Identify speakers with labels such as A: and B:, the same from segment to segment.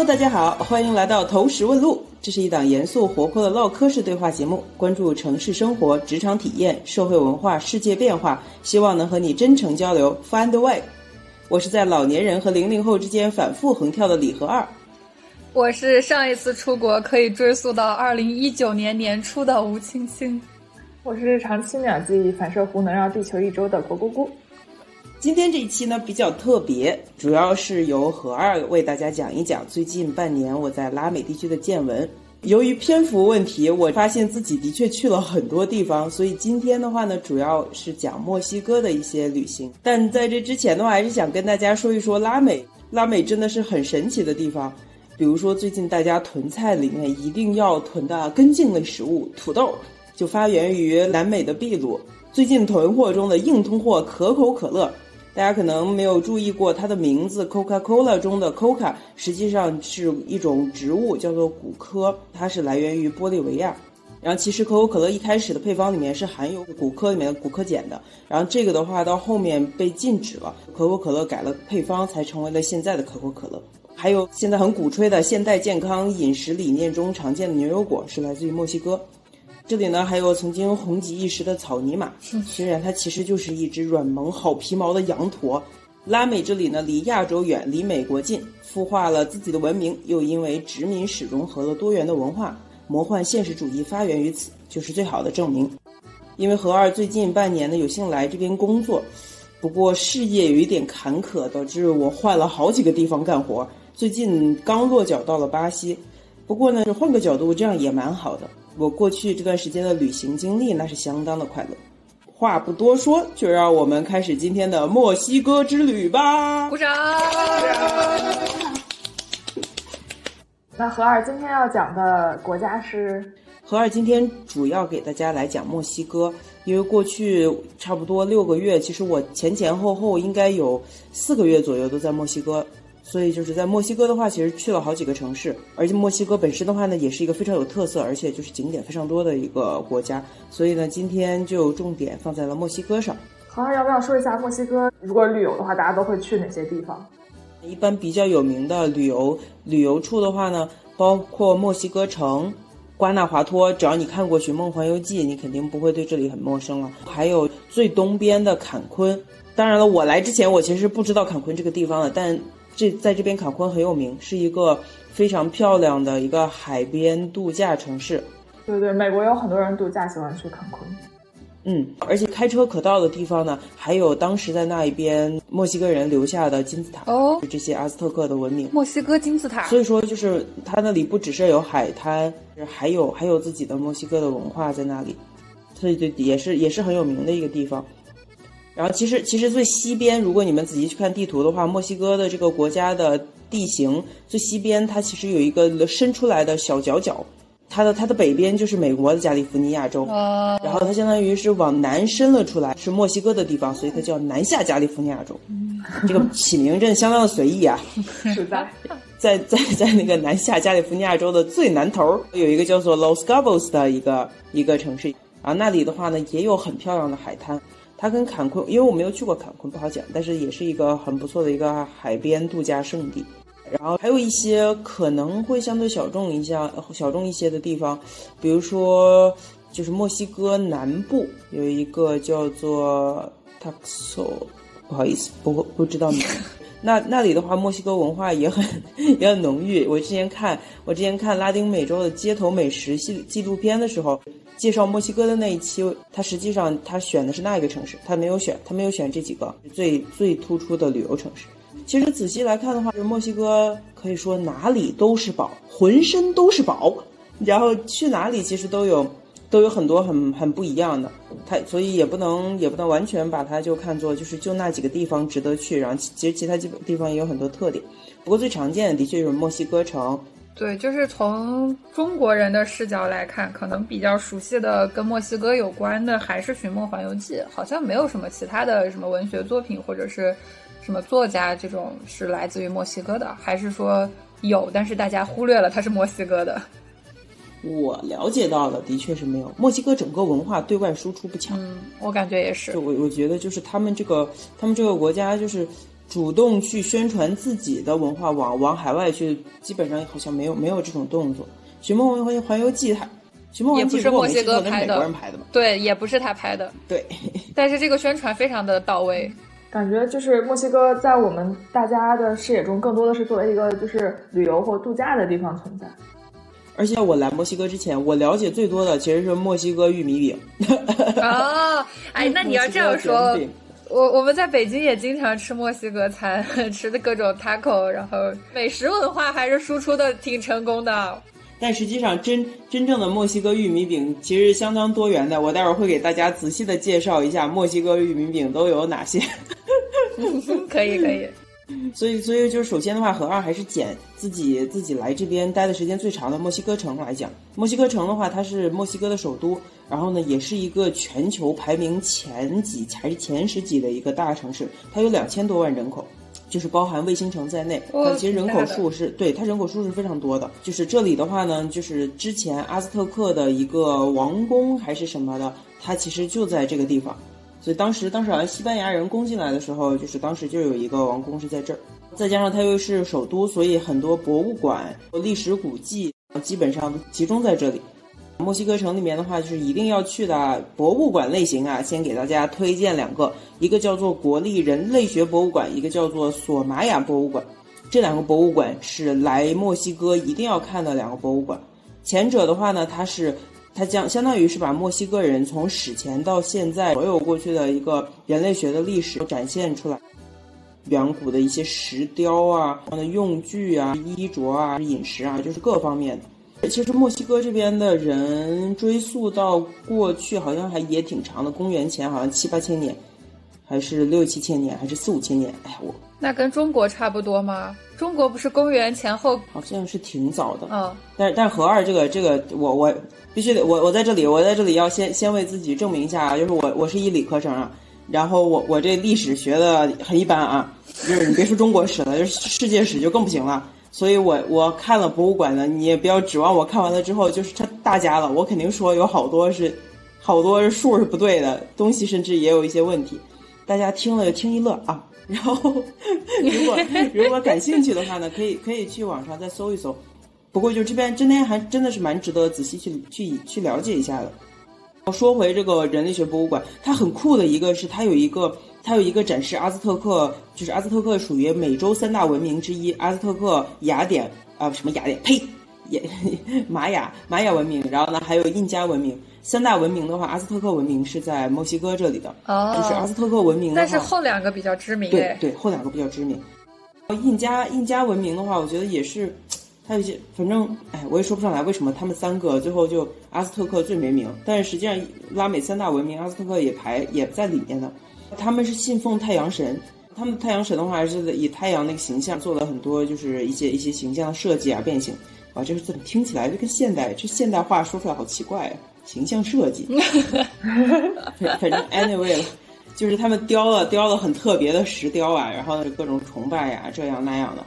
A: Hello，大家好，欢迎来到投石问路。这是一档严肃活泼的唠嗑式对话节目，关注城市生活、职场体验、社会文化、世界变化，希望能和你真诚交流，find a way。我是在老年人和零零后之间反复横跳的李和二。
B: 我是上一次出国可以追溯到二零一九年年初的吴青青。
C: 我是日常七秒记忆反射弧能绕地球一周的果咕咕。
A: 今天这一期呢比较特别，主要是由何二为大家讲一讲最近半年我在拉美地区的见闻。由于篇幅问题，我发现自己的确去了很多地方，所以今天的话呢，主要是讲墨西哥的一些旅行。但在这之前的话，还是想跟大家说一说拉美。拉美真的是很神奇的地方，比如说最近大家囤菜里面一定要囤的根茎类食物土豆，就发源于南美的秘鲁。最近囤货中的硬通货可口可乐。大家可能没有注意过，它的名字 Coca-Cola 中的 Coca 实际上是一种植物，叫做古柯，它是来源于玻利维亚。然后其实可口可乐一开始的配方里面是含有古柯里面的古柯碱的。然后这个的话到后面被禁止了，可口可乐改了配方，才成为了现在的可口可乐。还有现在很鼓吹的现代健康饮食理念中常见的牛油果是来自于墨西哥。这里呢，还有曾经红极一时的草泥马，虽然它其实就是一只软萌好皮毛的羊驼。拉美这里呢，离亚洲远，离美国近，孵化了自己的文明，又因为殖民史融合了多元的文化，魔幻现实主义发源于此，就是最好的证明。因为何二最近半年呢，有幸来这边工作，不过事业有一点坎坷，导致我换了好几个地方干活。最近刚落脚到了巴西，不过呢，换个角度，这样也蛮好的。我过去这段时间的旅行经历，那是相当的快乐。话不多说，就让我们开始今天的墨西哥之旅吧！
B: 鼓掌。
C: 那何二今天要讲的国家是？
A: 何二今天主要给大家来讲墨西哥，因为过去差不多六个月，其实我前前后后应该有四个月左右都在墨西哥。所以就是在墨西哥的话，其实去了好几个城市，而且墨西哥本身的话呢，也是一个非常有特色，而且就是景点非常多的一个国家。所以呢，今天就重点放在了墨西哥上。
C: 好，要不要说一下墨西哥？如果旅游的话，大家都会去哪些地方？
A: 一般比较有名的旅游旅游处的话呢，包括墨西哥城、瓜纳华托。只要你看过《寻梦环游记》，你肯定不会对这里很陌生了。还有最东边的坎昆。当然了，我来之前我其实不知道坎昆这个地方的，但。这在这边坎昆很有名，是一个非常漂亮的一个海边度假城市。
C: 对对，美国有很多人度假喜欢去坎昆。
A: 嗯，而且开车可到的地方呢，还有当时在那一边墨西哥人留下的金字塔
B: 哦，
A: 这些阿兹特克的文明。
B: 墨西哥金字塔。
A: 所以说，就是它那里不只是有海滩，还有还有自己的墨西哥的文化在那里，所以对也是也是很有名的一个地方。然后其实其实最西边，如果你们仔细去看地图的话，墨西哥的这个国家的地形最西边，它其实有一个伸出来的小角角，它的它的北边就是美国的加利福尼亚州，然后它相当于是往南伸了出来，是墨西哥的地方，所以它叫南下加利福尼亚州。这个起名真的相当的随意啊！
C: 实在，
A: 在在在那个南下加利福尼亚州的最南头有一个叫做 Los Cabos 的一个一个城市，啊那里的话呢也有很漂亮的海滩。它跟坎昆，因为我没有去过坎昆，不好讲。但是也是一个很不错的一个海边度假胜地。然后还有一些可能会相对小众一下、小众一些的地方，比如说就是墨西哥南部有一个叫做 Taxo，不好意思，不不知道名。那那里的话，墨西哥文化也很 也很浓郁。我之前看我之前看拉丁美洲的街头美食系纪录片的时候。介绍墨西哥的那一期，他实际上他选的是那一个城市，他没有选，他没有选这几个最最突出的旅游城市。其实仔细来看的话，墨西哥可以说哪里都是宝，浑身都是宝，然后去哪里其实都有都有很多很很不一样的。它所以也不能也不能完全把它就看作就是就那几个地方值得去，然后其其实其他基本地方也有很多特点。不过最常见的的确就是墨西哥城。
B: 对，就是从中国人的视角来看，可能比较熟悉的跟墨西哥有关的还是《寻梦环游记》，好像没有什么其他的什么文学作品或者是什么作家这种是来自于墨西哥的，还是说有，但是大家忽略了它是墨西哥的。
A: 我了解到的的确是没有，墨西哥整个文化对外输出不强。
B: 嗯，我感觉也是。
A: 就我我觉得就是他们这个他们这个国家就是。主动去宣传自己的文化，往往海外去，基本上好像没有没有这种动作。《寻梦环环游记》它，《寻梦环游记》
B: 是墨西哥
A: 拍的，美国人拍的嘛？
B: 对，也不是他拍的。
A: 对，
B: 但是这个宣传非常的到位。
C: 感觉就是墨西哥在我们大家的视野中，更多的是作为一个就是旅游或度假的地方存在。
A: 而且我来墨西哥之前，我了解最多的其实是墨西哥玉米饼。
B: 哦，哎，那你要这样说，我我们在北京也经常吃墨西哥餐，吃的各种 taco，然后美食文化还是输出的挺成功的。
A: 但实际上，真真正的墨西哥玉米饼其实相当多元的。我待会儿会给大家仔细的介绍一下墨西哥玉米饼都有哪些。
B: 可以，可以。
A: 所以，所以就是首先的话，和二还是捡自己自己来这边待的时间最长的墨西哥城来讲。墨西哥城的话，它是墨西哥的首都，然后呢，也是一个全球排名前几还是前十几的一个大城市，它有两千多万人口。就是包含卫星城在内，它其实人口数是对它人口数是非常多的。就是这里的话呢，就是之前阿兹特克的一个王宫还是什么的，它其实就在这个地方。所以当时当时好像西班牙人攻进来的时候，就是当时就有一个王宫是在这儿。再加上它又是首都，所以很多博物馆、历史古迹基本上集中在这里。墨西哥城里面的话，就是一定要去的博物馆类型啊，先给大家推荐两个，一个叫做国立人类学博物馆，一个叫做索玛雅博物馆。这两个博物馆是来墨西哥一定要看的两个博物馆。前者的话呢，它是它将相当于是把墨西哥人从史前到现在所有过去的一个人类学的历史展现出来，远古的一些石雕啊、的用具啊、衣着啊、饮食啊，就是各方面的。其实墨西哥这边的人追溯到过去，好像还也挺长的。公元前好像七八千年，还是六七千年，还是四五千年？哎，我
B: 那跟中国差不多吗？中国不是公元前后？
A: 好像是挺早的。
B: 嗯，
A: 但但和二这个这个，我我必须得我我在这里，我在这里要先先为自己证明一下，就是我我是一理科生啊，然后我我这历史学的很一般啊，就是你别说中国史了，就是世界史就更不行了。所以，我我看了博物馆的，你也不要指望我看完了之后就是他大家了。我肯定说有好多是，好多数是不对的东西，甚至也有一些问题。大家听了就听一乐啊。然后，如果如果感兴趣的话呢，可以可以去网上再搜一搜。不过就这边今天还真的是蛮值得仔细去去去了解一下的。说回这个人类学博物馆，它很酷的一个是它有一个。它有一个展示阿兹特克，就是阿兹特克属于美洲三大文明之一，阿兹特克、雅典啊，什么雅典？呸，也 玛雅玛雅文明。然后呢，还有印加文明。三大文明的话，阿兹特克文明是在墨西哥这里的，就是阿兹特克文明。
B: 但是后两个比较知名。
A: 对对，后两个比较知名。印加印加文明的话，我觉得也是，它有些反正哎，我也说不上来为什么他们三个最后就阿兹特克最没名，但是实际上拉美三大文明，阿兹特克也排也在里面的。他们是信奉太阳神，他们太阳神的话是以太阳那个形象做了很多，就是一些一些形象的设计啊变形，啊，这是怎么听起来就跟现代这现代话说出来好奇怪啊，形象设计，反正 anyway 了，就是他们雕了雕了很特别的石雕啊，然后各种崇拜呀这样那样的。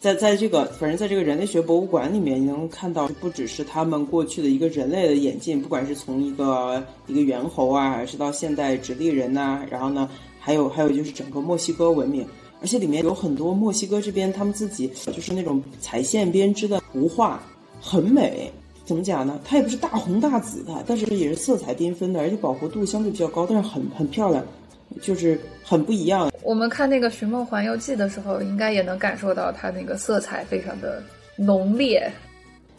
A: 在在这个，反正在这个人类学博物馆里面，你能看到不只是他们过去的一个人类的演进，不管是从一个一个猿猴啊，还是到现代直立人呐，然后呢，还有还有就是整个墨西哥文明，而且里面有很多墨西哥这边他们自己就是那种彩线编织的图画，很美。怎么讲呢？它也不是大红大紫的，但是也是色彩缤纷的，而且饱和度相对比较高，但是很很漂亮。就是很不一样。
B: 我们看那个《寻梦环游记》的时候，应该也能感受到它那个色彩非常的浓烈。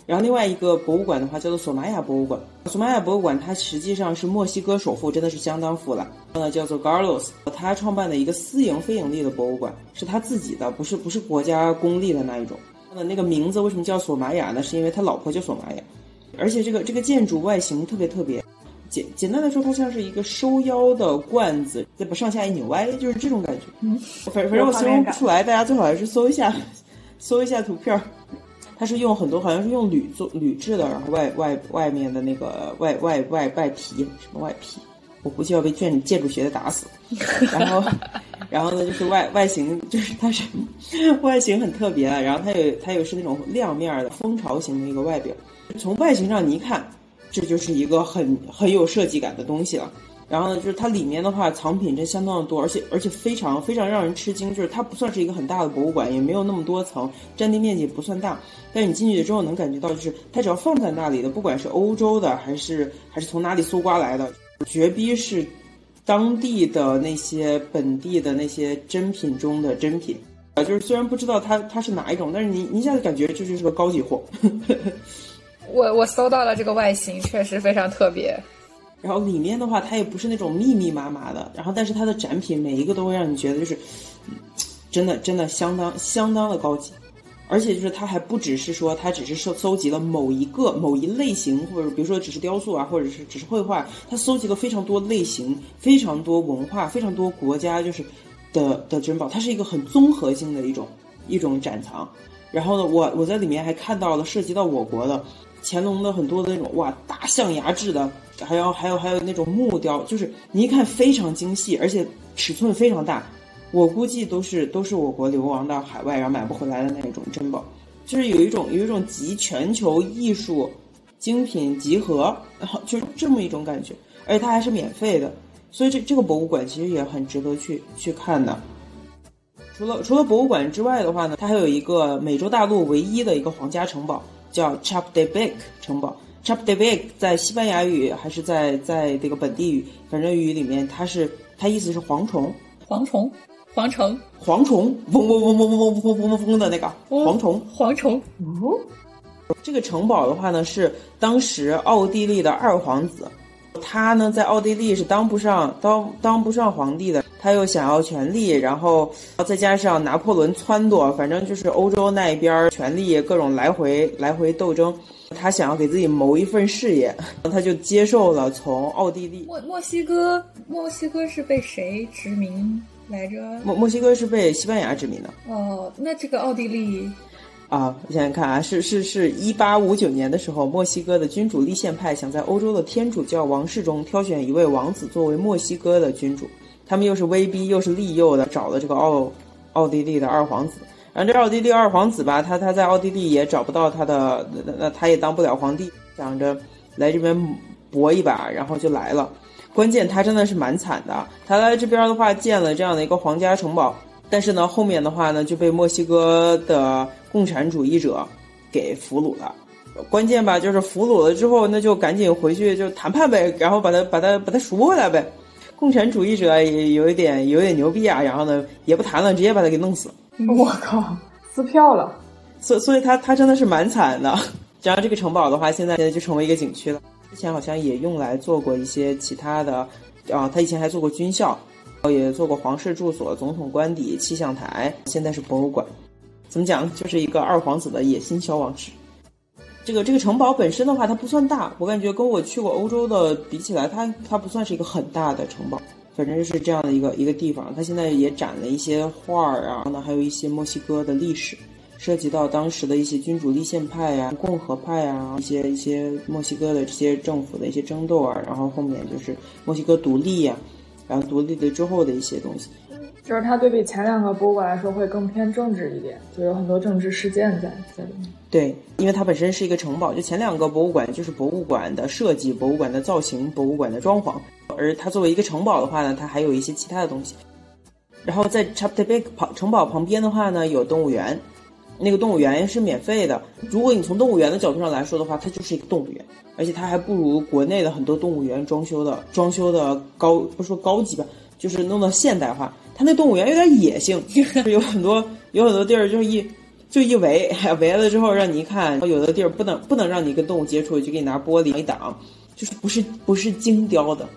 A: 然后另外一个博物馆的话，叫做索玛雅博物馆。索玛雅博物馆它实际上是墨西哥首富，真的是相当富了。呃，叫做 Garlos，他创办的一个私营非盈利的博物馆，是他自己的，不是不是国家公立的那一种。那那个名字为什么叫索玛雅呢？是因为他老婆叫索玛雅，而且这个这个建筑外形特别特别。简简单来说，它像是一个收腰的罐子，再把上下一扭歪，就是这种感觉。嗯，反反正我形容不出来，大家最好还是搜一下，搜一下图片。它是用很多，好像是用铝做铝制的，然后外外外面的那个外外外外皮，什么外皮？我估计要被建建筑学的打死。然后，然后呢，就是外外形，就是它是 外形很特别，然后它有它有是那种亮面的蜂巢型的一个外表。从外形上你一看。这就是一个很很有设计感的东西了，然后呢，就是它里面的话藏品真相当的多，而且而且非常非常让人吃惊，就是它不算是一个很大的博物馆，也没有那么多层，占地面积不算大，但是你进去之后能感觉到，就是它只要放在那里的，不管是欧洲的还是还是从哪里搜刮来的，绝逼是当地的那些本地的那些珍品中的珍品。啊，就是虽然不知道它它是哪一种，但是你你一下子感觉这就是个高级货。
B: 呵 呵我我搜到了这个外形，确实非常特别。
A: 然后里面的话，它也不是那种密密麻麻的，然后但是它的展品每一个都会让你觉得就是，真的真的相当相当的高级，而且就是它还不只是说它只是收搜集了某一个某一类型，或者比如说只是雕塑啊，或者是只是绘画，它搜集了非常多类型、非常多文化、非常多国家就是的的珍宝，它是一个很综合性的一种一种展藏。然后呢，我我在里面还看到了涉及到我国的乾隆的很多的那种哇大象牙制的。还有还有还有那种木雕，就是你一看非常精细，而且尺寸非常大，我估计都是都是我国流亡到海外然后买不回来的那种珍宝，就是有一种有一种集全球艺术精品集合，然后就是这么一种感觉，而且它还是免费的，所以这这个博物馆其实也很值得去去看的。除了除了博物馆之外的话呢，它还有一个美洲大陆唯一的一个皇家城堡，叫 Chapultepec 城堡。Chapultepec 在西班牙语还是在在这个本地语，反正语里面它是它意思是蝗虫，
B: 蝗虫，蝗虫，
A: 蝗虫，嗡嗡嗡嗡嗡嗡嗡嗡嗡嗡的那个蝗虫，
B: 蝗虫。
C: 哦，
A: 这个城堡的话呢，是当时奥地利的二皇子，他呢在奥地利是当不上当当不上皇帝的，他又想要权力，然后再加上拿破仑撺掇，反正就是欧洲那一边权力各种来回来回斗争。他想要给自己谋一份事业，他就接受了从奥地利。
B: 墨墨西哥，墨西哥是被谁殖民来着？
A: 墨墨西哥是被西班牙殖民的。
B: 哦，那这个奥地利
A: 啊，我想想看啊，是是是一八五九年的时候，墨西哥的君主立宪派想在欧洲的天主教王室中挑选一位王子作为墨西哥的君主，他们又是威逼又是利诱的找了这个奥奥地利的二皇子。然后这奥地利二皇子吧，他他在奥地利也找不到他的，那那他也当不了皇帝，想着来这边搏一把，然后就来了。关键他真的是蛮惨的，他来这边的话建了这样的一个皇家城堡，但是呢后面的话呢就被墨西哥的共产主义者给俘虏了。关键吧就是俘虏了之后，那就赶紧回去就谈判呗，然后把他把他把他赎回来呗。共产主义者也有一点有点牛逼啊，然后呢也不谈了，直接把他给弄死。
C: 我靠，撕票了，
A: 所所以，他他真的是蛮惨的。然后这个城堡的话，现在现在就成为一个景区了。之前好像也用来做过一些其他的，啊，他以前还做过军校，也做过皇室住所、总统官邸、气象台，现在是博物馆。怎么讲？就是一个二皇子的野心消亡史。这个这个城堡本身的话，它不算大，我感觉跟我去过欧洲的比起来，它它不算是一个很大的城堡。反正就是这样的一个一个地方，它现在也展了一些画儿啊，呢还有一些墨西哥的历史，涉及到当时的一些君主立宪派呀、共和派呀，一些一些墨西哥的这些政府的一些争斗啊，然后后面就是墨西哥独立呀，然后独立了之后的一些东西。
C: 就是它对比前两个博物馆来说会更偏政治一点，就有很多政治事件在在里面。
A: 对，因为它本身是一个城堡，就前两个博物馆就是博物馆的设计、博物馆的造型、博物馆的装潢。而它作为一个城堡的话呢，它还有一些其他的东西。然后在 Chapultepec 旁城堡旁边的话呢，有动物园，那个动物园是免费的。如果你从动物园的角度上来说的话，它就是一个动物园，而且它还不如国内的很多动物园装修的装修的高，不说高级吧，就是弄到现代化。它那动物园有点野性，有很多有很多地儿就是一就一围 围了之后让你一看，有的地儿不能不能让你跟动物接触，就给你拿玻璃一挡，就是不是不是精雕的。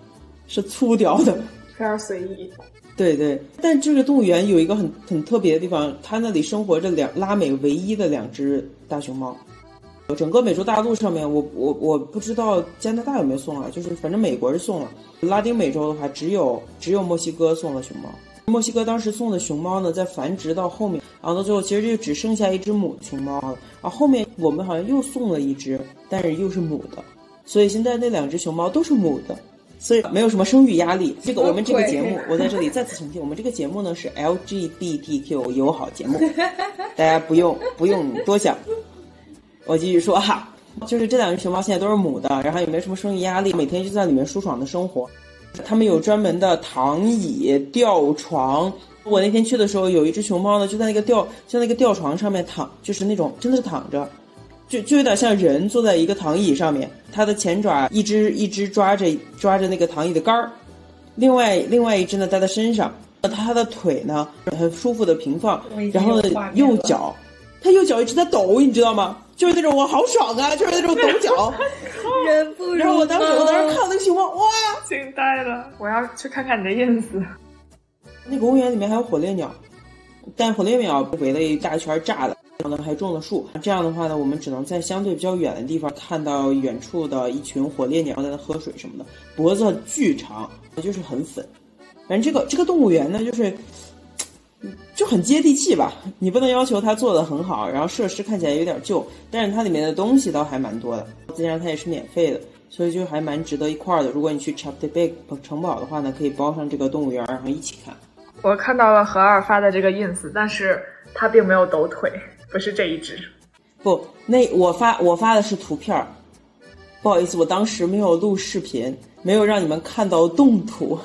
A: 是粗雕的，
C: 非常随意。
A: 对对，但这个动物园有一个很很特别的地方，它那里生活着两拉美唯一的两只大熊猫。整个美洲大陆上面，我我我不知道加拿大有没有送啊，就是反正美国是送了。拉丁美洲的话，只有只有墨西哥送了熊猫。墨西哥当时送的熊猫呢，在繁殖到后面，然后到最后其实就只剩下一只母熊猫了。然后后面我们好像又送了一只，但是又是母的，所以现在那两只熊猫都是母的。所以没有什么生育压力。这个我们这个节目，我在这里再次澄清，我们这个节目呢是 LGBTQ 友好节目，大家不用不用多想。我继续说哈，就是这两只熊猫现在都是母的，然后也没什么生育压力，每天就在里面舒爽的生活。他们有专门的躺椅、吊床。我那天去的时候，有一只熊猫呢，就在那个吊，就在那个吊床上面躺，就是那种真的是躺着，就就有点像人坐在一个躺椅上面，它的前爪一只一只抓着抓着那个躺椅的杆儿，另外另外一只呢搭在身上，它的腿呢很舒服的平放，然后呢右脚，它右脚一直在抖，你知道吗？就是那种我好爽啊，就是那种抖脚，
B: 人不
A: 然后我当时我当时看那个情况，哇，
C: 惊呆了！我要去看看你的 ins。
A: 那个公园里面还有火烈鸟，但火烈鸟围了一大圈炸了，然后呢还种了树。这样的话呢，我们只能在相对比较远的地方看到远处的一群火烈鸟在那喝水什么的，脖子巨长，就是很粉。反正这个这个动物园呢，就是就很接地气吧。你不能要求它做的很好，然后设施看起来有点旧，但是它里面的东西倒还蛮多的。再加上它也是免费的，所以就还蛮值得一块儿的。如果你去 Chapultepec 城堡的话呢，可以包上这个动物园，然后一起看。
C: 我看到了何二发的这个 ins，但是他并没有抖腿，不是这一只。
A: 不，那我发我发的是图片儿，不好意思，我当时没有录视频，没有让你们看到动图。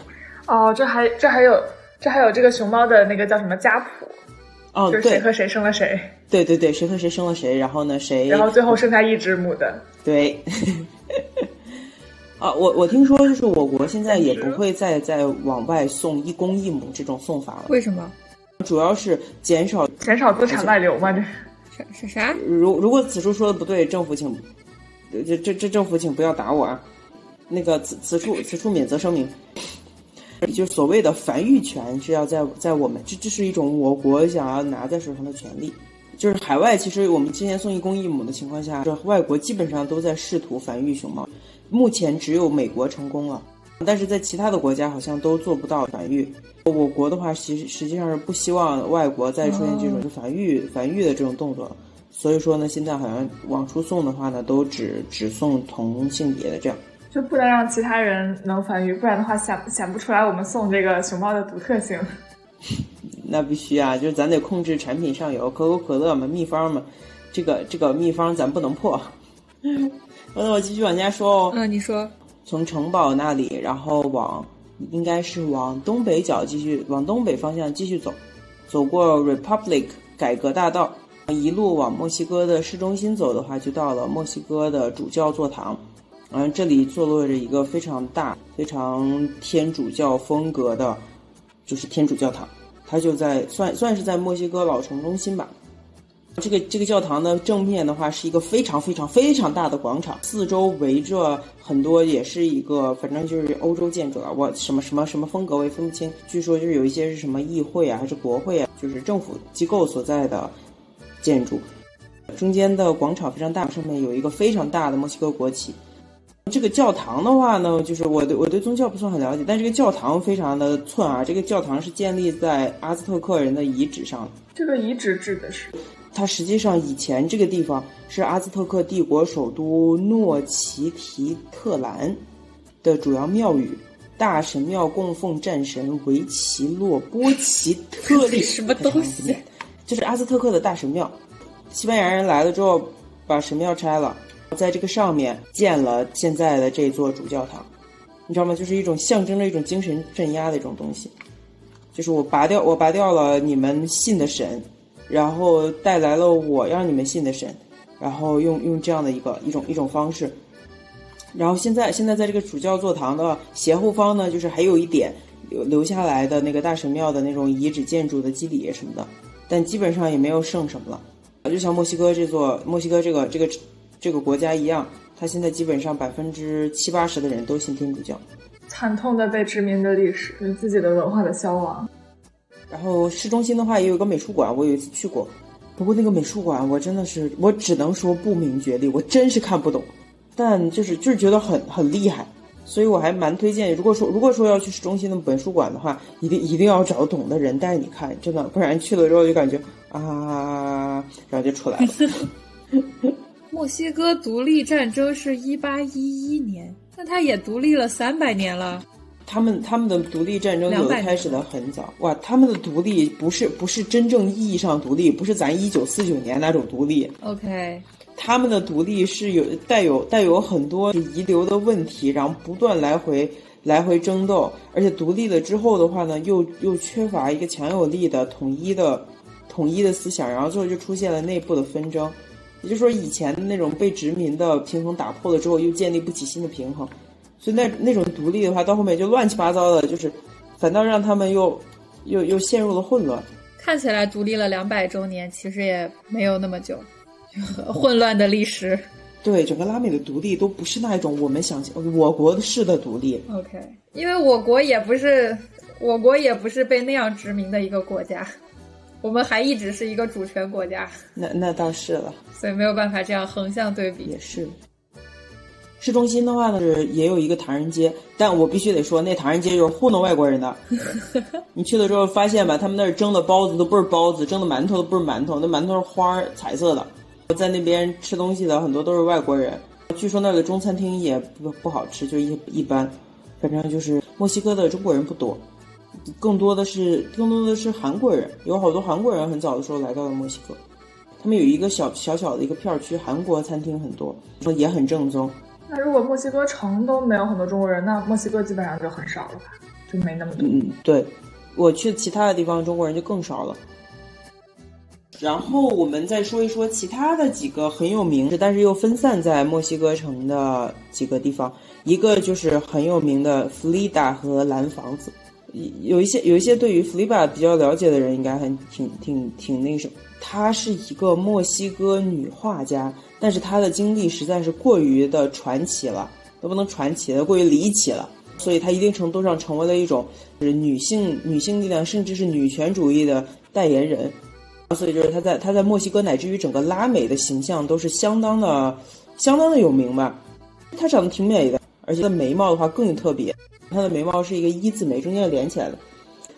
C: 哦，这还这还有这还有这个熊猫的那个叫什么家谱，
A: 哦，
C: 就是谁和谁生了谁，
A: 对对对，谁和谁生了谁，然后呢谁，
C: 然后最后剩下一只母的。
A: 对。啊，我我听说就是我国现在也不会再再往外送一公一母这种送法了，
B: 为什么？
A: 主要是减少。
C: 减少资产外流嘛，这是。
B: 是是啥？
A: 如如果此处说的不对，政府请，这这这政府请不要打我啊。那个此此处此处免责声明。就是所谓的繁育权是要在在我们这这是一种我国想要拿在手上的权利。就是海外，其实我们之前送一公一母的情况下，这外国基本上都在试图繁育熊猫，目前只有美国成功了，但是在其他的国家好像都做不到繁育。我国的话，其实实际上是不希望外国再出现这种就繁育繁育的这种动作，所以说呢，现在好像往出送的话呢，都只只送同性别的这样。
C: 就不能让其他人能繁育，不然的话想想不出来我们送这个熊猫的独特性。
A: 那必须啊，就是咱得控制产品上游，可口可乐嘛，秘方嘛，这个这个秘方咱不能破。那我继续往下说哦，
B: 嗯，你说
A: 从城堡那里，然后往应该是往东北角继续往东北方向继续走，走过 Republic 改革大道，一路往墨西哥的市中心走的话，就到了墨西哥的主教座堂。嗯，这里坐落着一个非常大、非常天主教风格的，就是天主教堂。它就在算算是在墨西哥老城中心吧。这个这个教堂的正面的话是一个非常非常非常大的广场，四周围着很多，也是一个反正就是欧洲建筑啊，我什么什么什么风格我也分不清。据说就是有一些是什么议会啊，还是国会啊，就是政府机构所在的建筑。中间的广场非常大，上面有一个非常大的墨西哥国旗。这个教堂的话呢，就是我对我对宗教不算很了解，但这个教堂非常的寸啊。这个教堂是建立在阿兹特克人的遗址上。
C: 这个遗址指的是
A: 它实际上以前这个地方是阿兹特克帝国首都诺奇提特兰的主要庙宇，大神庙供奉战神维奇洛波奇特 利。
B: 什么东西？
A: 就是阿兹特克的大神庙。西班牙人来了之后，把神庙拆了。在这个上面建了现在的这座主教堂，你知道吗？就是一种象征着一种精神镇压的一种东西，就是我拔掉我拔掉了你们信的神，然后带来了我让你们信的神，然后用用这样的一个一种一种方式，然后现在现在在这个主教座堂的斜后方呢，就是还有一点留留下来的那个大神庙的那种遗址建筑的基底什么的，但基本上也没有剩什么了，就像墨西哥这座墨西哥这个这个。这个国家一样，它现在基本上百分之七八十的人都信天主教，
C: 惨痛的被殖民的历史，对自己的文化的消亡。
A: 然后市中心的话也有个美术馆，我有一次去过，不过那个美术馆我真的是，我只能说不明觉厉，我真是看不懂，但就是就是觉得很很厉害，所以我还蛮推荐。如果说如果说要去市中心的美术馆的话，一定一定要找懂的人带你看，真的，不然去了之后就感觉啊，然后就出来了。
B: 墨西哥独立战争是一八一一年，那它也独立了三百年了。
A: 他们他们的独立战争有的开始的很早，哇！他们的独立不是不是真正意义上独立，不是咱一九四九年那种独立。
B: OK，
A: 他们的独立是有带有带有很多遗留的问题，然后不断来回来回争斗，而且独立了之后的话呢，又又缺乏一个强有力的统一的统一的思想，然后最后就出现了内部的纷争。也就是说，以前的那种被殖民的平衡打破了之后，又建立不起新的平衡，所以那那种独立的话，到后面就乱七八糟的，就是反倒让他们又又又陷入了混乱。
B: 看起来独立了两百周年，其实也没有那么久，混乱的历史。
A: 对整个拉美的独立都不是那一种我们想象我国式的独立。
B: OK，因为我国也不是我国也不是被那样殖民的一个国家，我们还一直是一个主权国家，
A: 那那倒是了，
B: 所以没有办法这样横向对比。
A: 也是。市中心的话呢，是也有一个唐人街，但我必须得说，那唐人街就是糊弄外国人的。你去了之后发现吧，他们那儿蒸的包子都不是包子，蒸的馒头都不是馒头，那馒头是花儿彩色的。在那边吃东西的很多都是外国人，据说那儿的中餐厅也不不好吃，就一一般。反正就是墨西哥的中国人不多，更多的是更多的是韩国人，有好多韩国人很早的时候来到了墨西哥。他们有一个小小小的一个片区，韩国餐厅很多，也很正宗。
C: 那如果墨西哥城都没有很多中国人，那墨西哥基本上就很少了吧？就没那么多。
A: 嗯，对，我去其他的地方，中国人就更少了。然后我们再说一说其他的几个很有名的，但是又分散在墨西哥城的几个地方。一个就是很有名的弗里达和蓝房子，有一些有一些对于弗里达比较了解的人，应该很挺挺挺那什么。她是一个墨西哥女画家，但是她的经历实在是过于的传奇了，都不能传奇了，过于离奇了。所以她一定程度上成为了一种就是女性女性力量，甚至是女权主义的代言人。所以就是她在她在墨西哥乃至于整个拉美的形象都是相当的相当的有名吧。她长得挺美的，而且她眉毛的话更有特别，她的眉毛是一个一字眉，中间连起来的，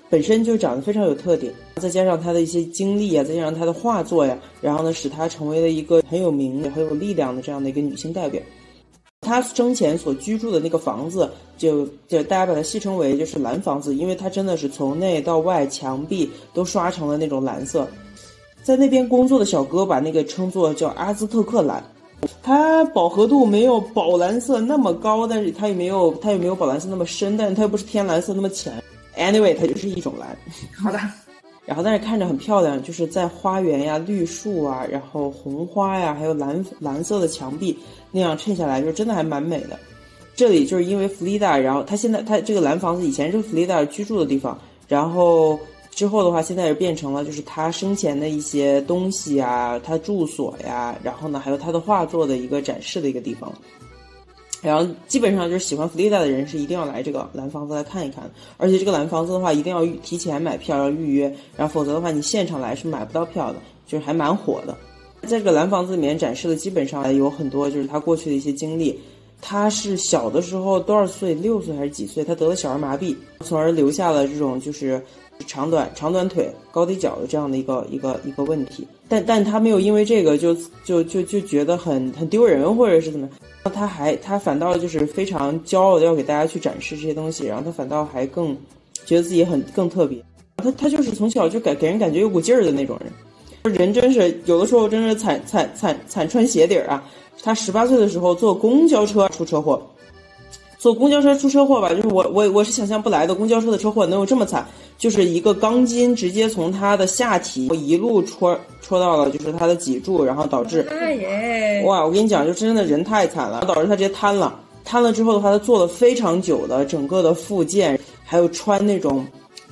A: 本身就长得非常有特点。再加上她的一些经历啊，再加上她的画作呀，然后呢，使她成为了一个很有名的、很有力量的这样的一个女性代表。她生前所居住的那个房子，就就大家把它戏称为就是蓝房子，因为它真的是从内到外墙壁都刷成了那种蓝色。在那边工作的小哥把那个称作叫阿兹特克蓝，它饱和度没有宝蓝色那么高，但是它也没有它也没有宝蓝色那么深，但是它又不是天蓝色那么浅。Anyway，它就是一种蓝。
C: 好的。
A: 然后但是看着很漂亮，就是在花园呀、绿树啊，然后红花呀，还有蓝蓝色的墙壁那样衬下来，就真的还蛮美的。这里就是因为弗利达，然后他现在他这个蓝房子以前是弗利达居住的地方，然后之后的话，现在也变成了就是他生前的一些东西啊，他住所呀，然后呢还有他的画作的一个展示的一个地方。然后基本上就是喜欢弗里达的人是一定要来这个蓝房子来看一看，而且这个蓝房子的话一定要提前买票要预约，然后否则的话你现场来是买不到票的，就是还蛮火的。在这个蓝房子里面展示的基本上有很多就是他过去的一些经历。他是小的时候多少岁？六岁还是几岁？他得了小儿麻痹，从而留下了这种就是长短长短腿、高低脚的这样的一个一个一个问题。但但他没有因为这个就就就就觉得很很丢人，或者是怎么？他还他反倒就是非常骄傲的要给大家去展示这些东西，然后他反倒还更觉得自己很更特别。他他就是从小就给给人感觉有股劲儿的那种人，人真是有的时候真是惨惨惨惨穿鞋底儿啊！他十八岁的时候坐公交车出车祸，坐公交车出车祸吧，就是我我我是想象不来的，公交车的车祸能有这么惨，就是一个钢筋直接从他的下体一路戳戳到了就是他的脊柱，然后导致
B: 哎，
A: 哇，我跟你讲，就真的人太惨了，导致他直接瘫了。瘫了之后的话，他做了非常久的整个的复健，还有穿那种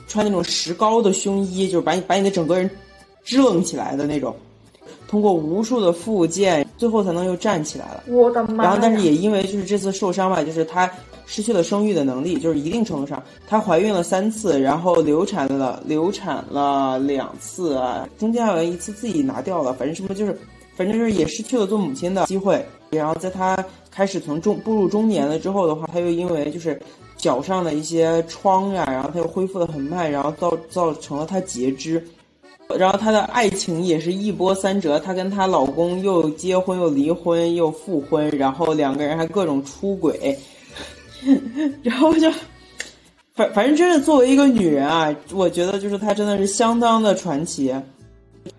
A: 穿那种石膏的胸衣，就是把你把你的整个人支棱起来的那种。通过无数的复健，最后才能又站起来了。
C: 我的妈！
A: 然后，但是也因为就是这次受伤吧，就是她失去了生育的能力，就是一定程度上，她怀孕了三次，然后流产了，流产了两次啊，中间还有一次自己拿掉了，反正什么就是，反正就是也失去了做母亲的机会。然后在她开始从中步入中年了之后的话，她又因为就是脚上的一些疮呀，然后她又恢复的很慢，然后造造成了她截肢。然后她的爱情也是一波三折，她跟她老公又结婚又离婚又复婚，然后两个人还各种出轨，然后就反反正真是作为一个女人啊，我觉得就是她真的是相当的传奇，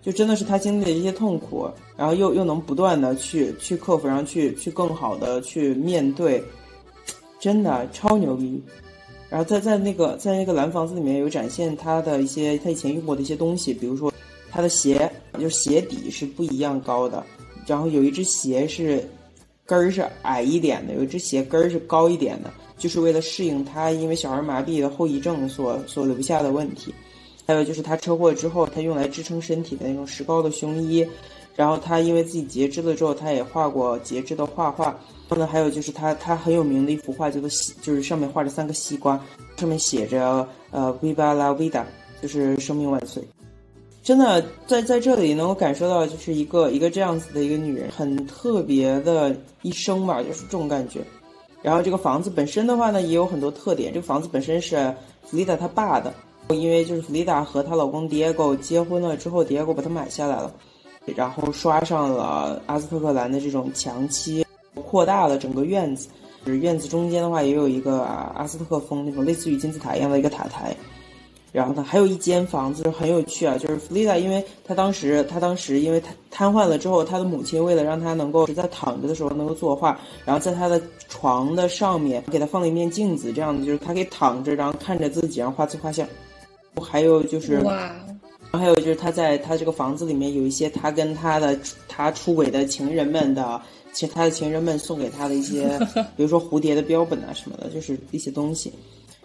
A: 就真的是她经历的一些痛苦，然后又又能不断的去去克服，然后去去更好的去面对，真的超牛逼。然后在在那个在那个蓝房子里面有展现他的一些他以前用过的一些东西，比如说他的鞋，就是鞋底是不一样高的，然后有一只鞋是跟儿是矮一点的，有一只鞋跟儿是高一点的，就是为了适应他因为小儿麻痹的后遗症所所留下的问题。还有就是他车祸之后，他用来支撑身体的那种石膏的胸衣。然后他因为自己截肢了之后，他也画过截肢的画画。然后呢，还有就是他他很有名的一幅画叫做西，就是上面画着三个西瓜，上面写着呃 “Viva la vida”，就是生命万岁。真的在在这里能够感受到，就是一个一个这样子的一个女人，很特别的一生吧，就是这种感觉。然后这个房子本身的话呢，也有很多特点。这个房子本身是弗丽达她爸的，因为就是弗丽达和她老公 Diego 结婚了之后，Diego 把它买下来了。然后刷上了阿斯特克蓝的这种墙漆，扩大了整个院子。就是院子中间的话，也有一个阿斯特克风那种类似于金字塔一样的一个塔台。然后呢，还有一间房子很有趣啊，就是弗丽达，因为他当时他当时因为瘫瘫痪了之后，他的母亲为了让他能够在躺着的时候能够作画，然后在他的床的上面给他放了一面镜子，这样子就是他可以躺着，然后看着自己，然后画自画像。还有就是
B: 哇。
A: 还有就是他在他这个房子里面有一些他跟他的他出轨的情人们的，其他的情人们送给他的一些，比如说蝴蝶的标本啊什么的，就是一些东西。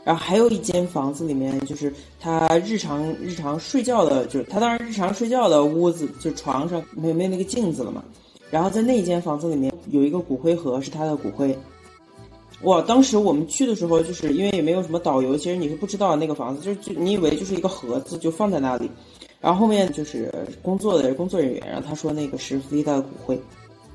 A: 然后还有一间房子里面就是他日常日常睡觉的，就是他当然日常睡觉的屋子，就床上没有没有那个镜子了嘛。然后在那间房子里面有一个骨灰盒，是他的骨灰。哇，当时我们去的时候，就是因为也没有什么导游，其实你是不知道那个房子，就是就你以为就是一个盒子，就放在那里。然后后面就是工作的工作人员，然后他说那个是飞的骨灰。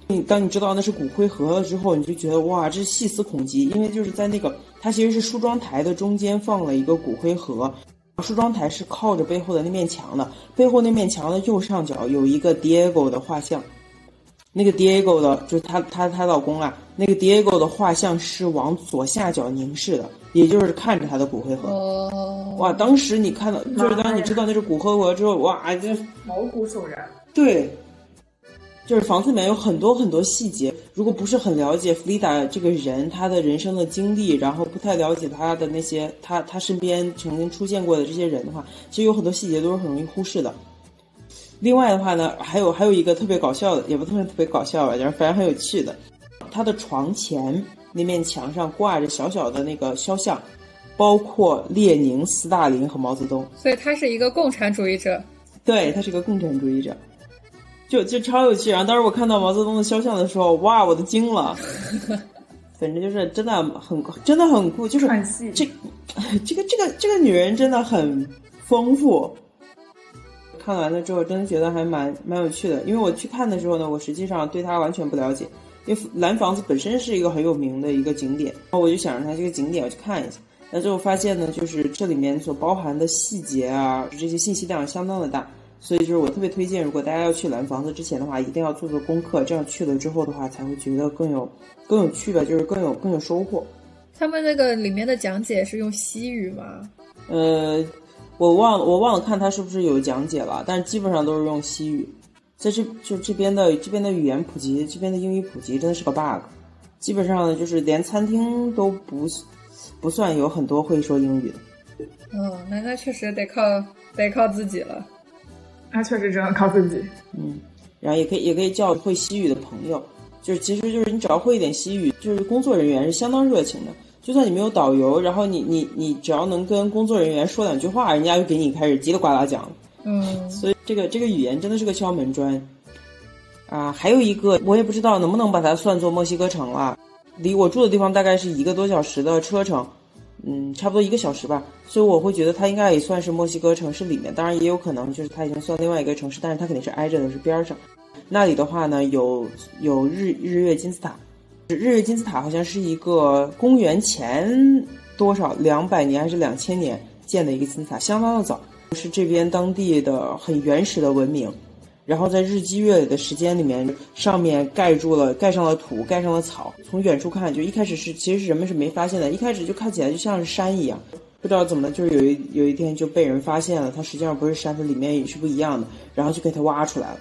A: 你当你知道那是骨灰盒了之后，你就觉得哇，这是细思恐极，因为就是在那个它其实是梳妆台的中间放了一个骨灰盒，梳妆台是靠着背后的那面墙的，背后那面墙的右上角有一个 Diego 的画像。那个 Diego 的，就是她她她老公啊。那个 Diego 的画像是往左下角凝视的，也就是看着他的骨灰盒。
B: 哦，
A: 哇！当时你看到，就是当你知道那是骨灰盒之后，哇，这
C: 毛骨悚然。
A: 对，就是房子里面有很多很多细节。如果不是很了解弗里达这个人，他的人生的经历，然后不太了解他的那些他他身边曾经出现过的这些人的话，其实有很多细节都是很容易忽视的。另外的话呢，还有还有一个特别搞笑的，也不特别特别搞笑吧，就是反正很有趣的。他的床前那面墙上挂着小小的那个肖像，包括列宁、斯大林和毛泽东。
B: 所以他是一个共产主义者。
A: 对他是个共产主义者，就就超有趣。然后当时我看到毛泽东的肖像的时候，哇，我都惊了。反正就是真的很真的很酷，就是这这个这个这个女人真的很丰富。看完了之后，真的觉得还蛮蛮有趣的。因为我去看的时候呢，我实际上对它完全不了解。因为蓝房子本身是一个很有名的一个景点，然后我就想让它这个景点我去看一下。那最后发现呢，就是这里面所包含的细节啊，这些信息量相当的大。所以就是我特别推荐，如果大家要去蓝房子之前的话，一定要做做功课，这样去了之后的话，才会觉得更有更有趣吧，就是更有更有收获。
B: 他们那个里面的讲解是用西语吗？
A: 呃。我忘了，我忘了看他是不是有讲解了，但是基本上都是用西语，在这就这边的这边的语言普及，这边的英语普及真的是个 bug，基本上呢就是连餐厅都不不算有很多会说英语的。
B: 嗯，那那确实得靠得靠自己了，
C: 那确实只能靠自己。
A: 嗯，然后也可以也可以叫会西语的朋友，就是其实就是你只要会一点西语，就是工作人员是相当热情的。就算你没有导游，然后你你你只要能跟工作人员说两句话，人家就给你开始叽里呱啦讲。
B: 嗯，
A: 所以这个这个语言真的是个敲门砖。啊，还有一个我也不知道能不能把它算作墨西哥城了，离我住的地方大概是一个多小时的车程，嗯，差不多一个小时吧。所以我会觉得它应该也算是墨西哥城市里面，当然也有可能就是它已经算另外一个城市，但是它肯定是挨着的，是边上。那里的话呢，有有日日月金字塔。日月金字塔好像是一个公元前多少两百年还是两千年建的一个金字塔，相当的早，是这边当地的很原始的文明。然后在日积月累的时间里面，上面盖住了盖上了土，盖上了草。从远处看，就一开始是其实人们是没发现的，一开始就看起来就像是山一样，不知道怎么的，就是有一有一天就被人发现了，它实际上不是山，它里面也是不一样的，然后就给它挖出来了。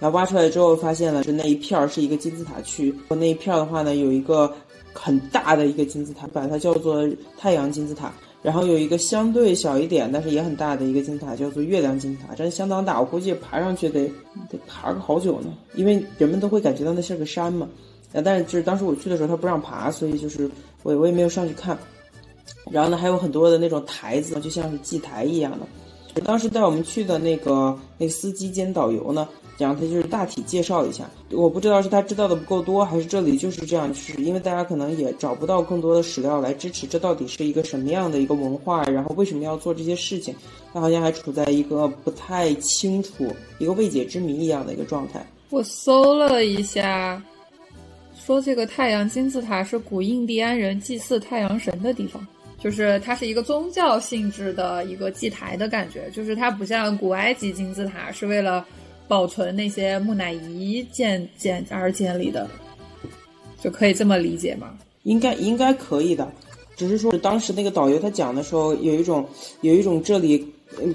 A: 然后挖出来之后，发现了是那一片儿是一个金字塔区。那一片儿的话呢，有一个很大的一个金字塔，把它叫做太阳金字塔。然后有一个相对小一点，但是也很大的一个金字塔，叫做月亮金字塔，真相当大。我估计爬上去得得爬个好久呢，因为人们都会感觉到那是个山嘛。呃，但是就是当时我去的时候，他不让爬，所以就是我我也没有上去看。然后呢，还有很多的那种台子，就像是祭台一样的。当时带我们去的那个那司机兼导游呢。然后他就是大体介绍一下，我不知道是他知道的不够多，还是这里就是这样，就是因为大家可能也找不到更多的史料来支持，这到底是一个什么样的一个文化，然后为什么要做这些事情，他好像还处在一个不太清楚、一个未解之谜一样的一个状态。
B: 我搜了一下，说这个太阳金字塔是古印第安人祭祀太阳神的地方，就是它是一个宗教性质的一个祭台的感觉，就是它不像古埃及金字塔是为了。保存那些木乃伊建建而建立的，就可以这么理解吗？
A: 应该应该可以的，只是说当时那个导游他讲的时候，有一种有一种这里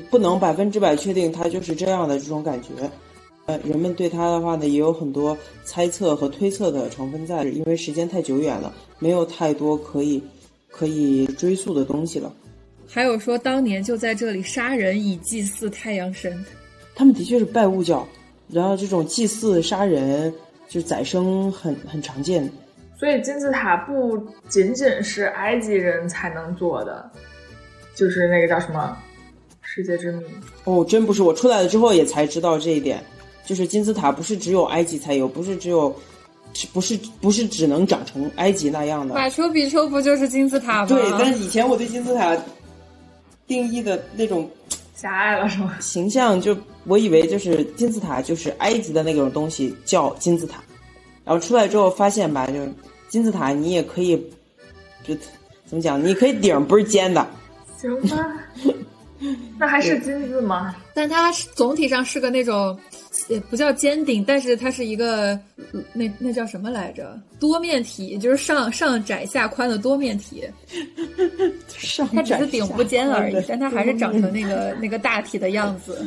A: 不能百分之百确定它就是这样的这种感觉。呃，人们对它的话呢也有很多猜测和推测的成分在，因为时间太久远了，没有太多可以可以追溯的东西了。
B: 还有说当年就在这里杀人以祭祀太阳神。
A: 他们的确是拜物教，然后这种祭祀杀人就宰生很很常见。
C: 所以金字塔不仅仅是埃及人才能做的，就是那个叫什么世界之谜
A: 哦，真不是我出来了之后也才知道这一点，就是金字塔不是只有埃及才有，不是只有，不是不是只能长成埃及那样的。
B: 马丘比丘不就是金字塔吗？
A: 对，但是以前我对金字塔定义的那种。
C: 狭隘了是吗？
A: 形象就我以为就是金字塔，就是埃及的那种东西叫金字塔，然后出来之后发现吧，就是金字塔你也可以，就怎么讲？你可以顶不是尖的，
C: 行吧？那还是金字吗？
B: 但它总体上是个那种。也不叫尖顶，但是它是一个那那叫什么来着？多面体，就是上上窄下宽的多面体。它只是顶不尖而已，但它还是长成那个那个大体的样子。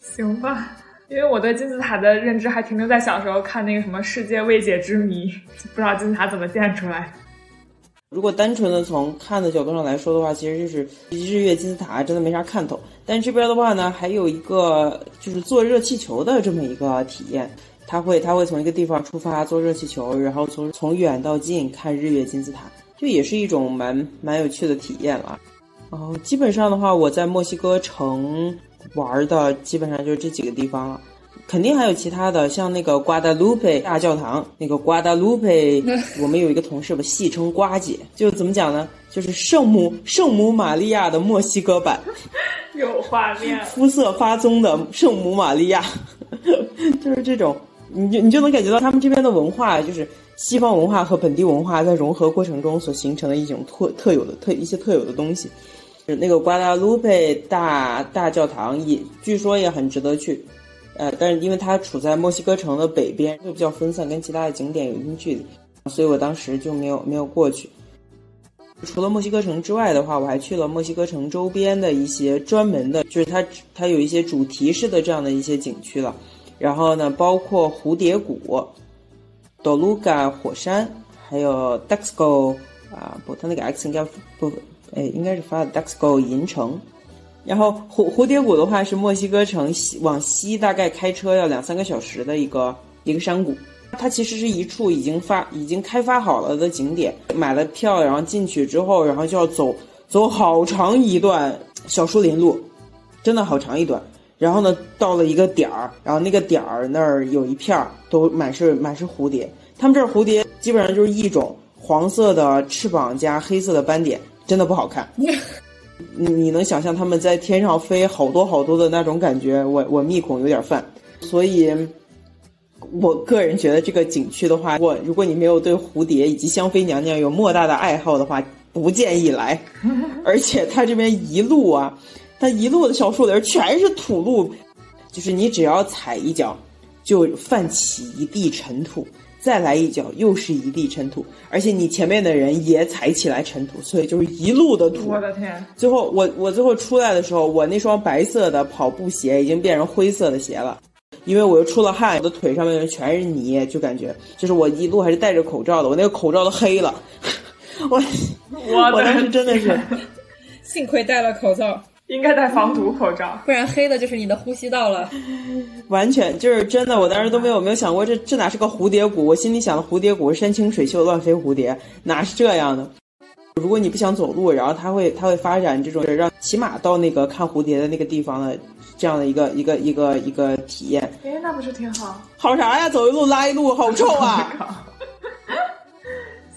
C: 行吧，因为我对金字塔的认知还停留在小时候看那个什么世界未解之谜，不知道金字塔怎么建出来。
A: 如果单纯的从看的角度上来说的话，其实就是日月金字塔真的没啥看头。但这边的话呢，还有一个就是坐热气球的这么一个体验，他会他会从一个地方出发坐热气球，然后从从远到近看日月金字塔，就也是一种蛮蛮有趣的体验了。哦，基本上的话，我在墨西哥城玩的基本上就是这几个地方了。肯定还有其他的，像那个瓜达卢佩大教堂，那个瓜达卢佩，我们有一个同事吧，戏称瓜姐，就怎么讲呢？就是圣母圣母玛利亚的墨西哥版，
C: 有画面，
A: 肤色发棕的圣母玛利亚，就是这种，你就你就能感觉到他们这边的文化，就是西方文化和本地文化在融合过程中所形成的一种特特有的特一些特有的东西。那个瓜达卢佩大大教堂也据说也很值得去。呃，但是因为它处在墨西哥城的北边，就比较分散，跟其他的景点有一定距离，所以我当时就没有没有过去。除了墨西哥城之外的话，我还去了墨西哥城周边的一些专门的，就是它它有一些主题式的这样的一些景区了。然后呢，包括蝴蝶谷、多卢嘎火山，还有 Daxco 啊，不，它那个 X 应该不，哎，应该是发的 Daxco 银城。然后蝴蝴蝶谷的话是墨西哥城西往西大概开车要两三个小时的一个一个山谷，它其实是一处已经发已经开发好了的景点，买了票然后进去之后，然后就要走走好长一段小树林路，真的好长一段。然后呢，到了一个点儿，然后那个点儿那儿有一片儿都满是满是蝴蝶，他们这儿蝴蝶基本上就是一种黄色的翅膀加黑色的斑点，真的不好看。你你能想象他们在天上飞好多好多的那种感觉？我我密孔有点犯，所以我个人觉得这个景区的话，我如果你没有对蝴蝶以及香妃娘娘有莫大的爱好的话，不建议来。而且它这边一路啊，它一路的小树林全是土路，就是你只要踩一脚，就泛起一地尘土。再来一脚，又是一地尘土，而且你前面的人也踩起来尘土，所以就是一路的土。
C: 我的天！
A: 最后我我最后出来的时候，我那双白色的跑步鞋已经变成灰色的鞋了，因为我又出了汗，我的腿上面全是泥，就感觉就是我一路还是戴着口罩的，我那个口罩都黑了。我
C: 我
A: 当时真的是，
B: 幸亏戴了口罩，
C: 应该戴防毒口罩，
B: 不然黑的就是你的呼吸道了。
A: 完全就是真的，我当时都没有没有想过这这哪是个蝴蝶谷，我心里想的蝴蝶谷山清水秀乱飞蝴蝶，哪是这样的？如果你不想走路，然后它会它会发展这种让骑马到那个看蝴蝶的那个地方的这样的一个一个一个一个体验。
C: 哎，那不是挺好？
A: 好啥呀？走一路拉一路，好臭啊！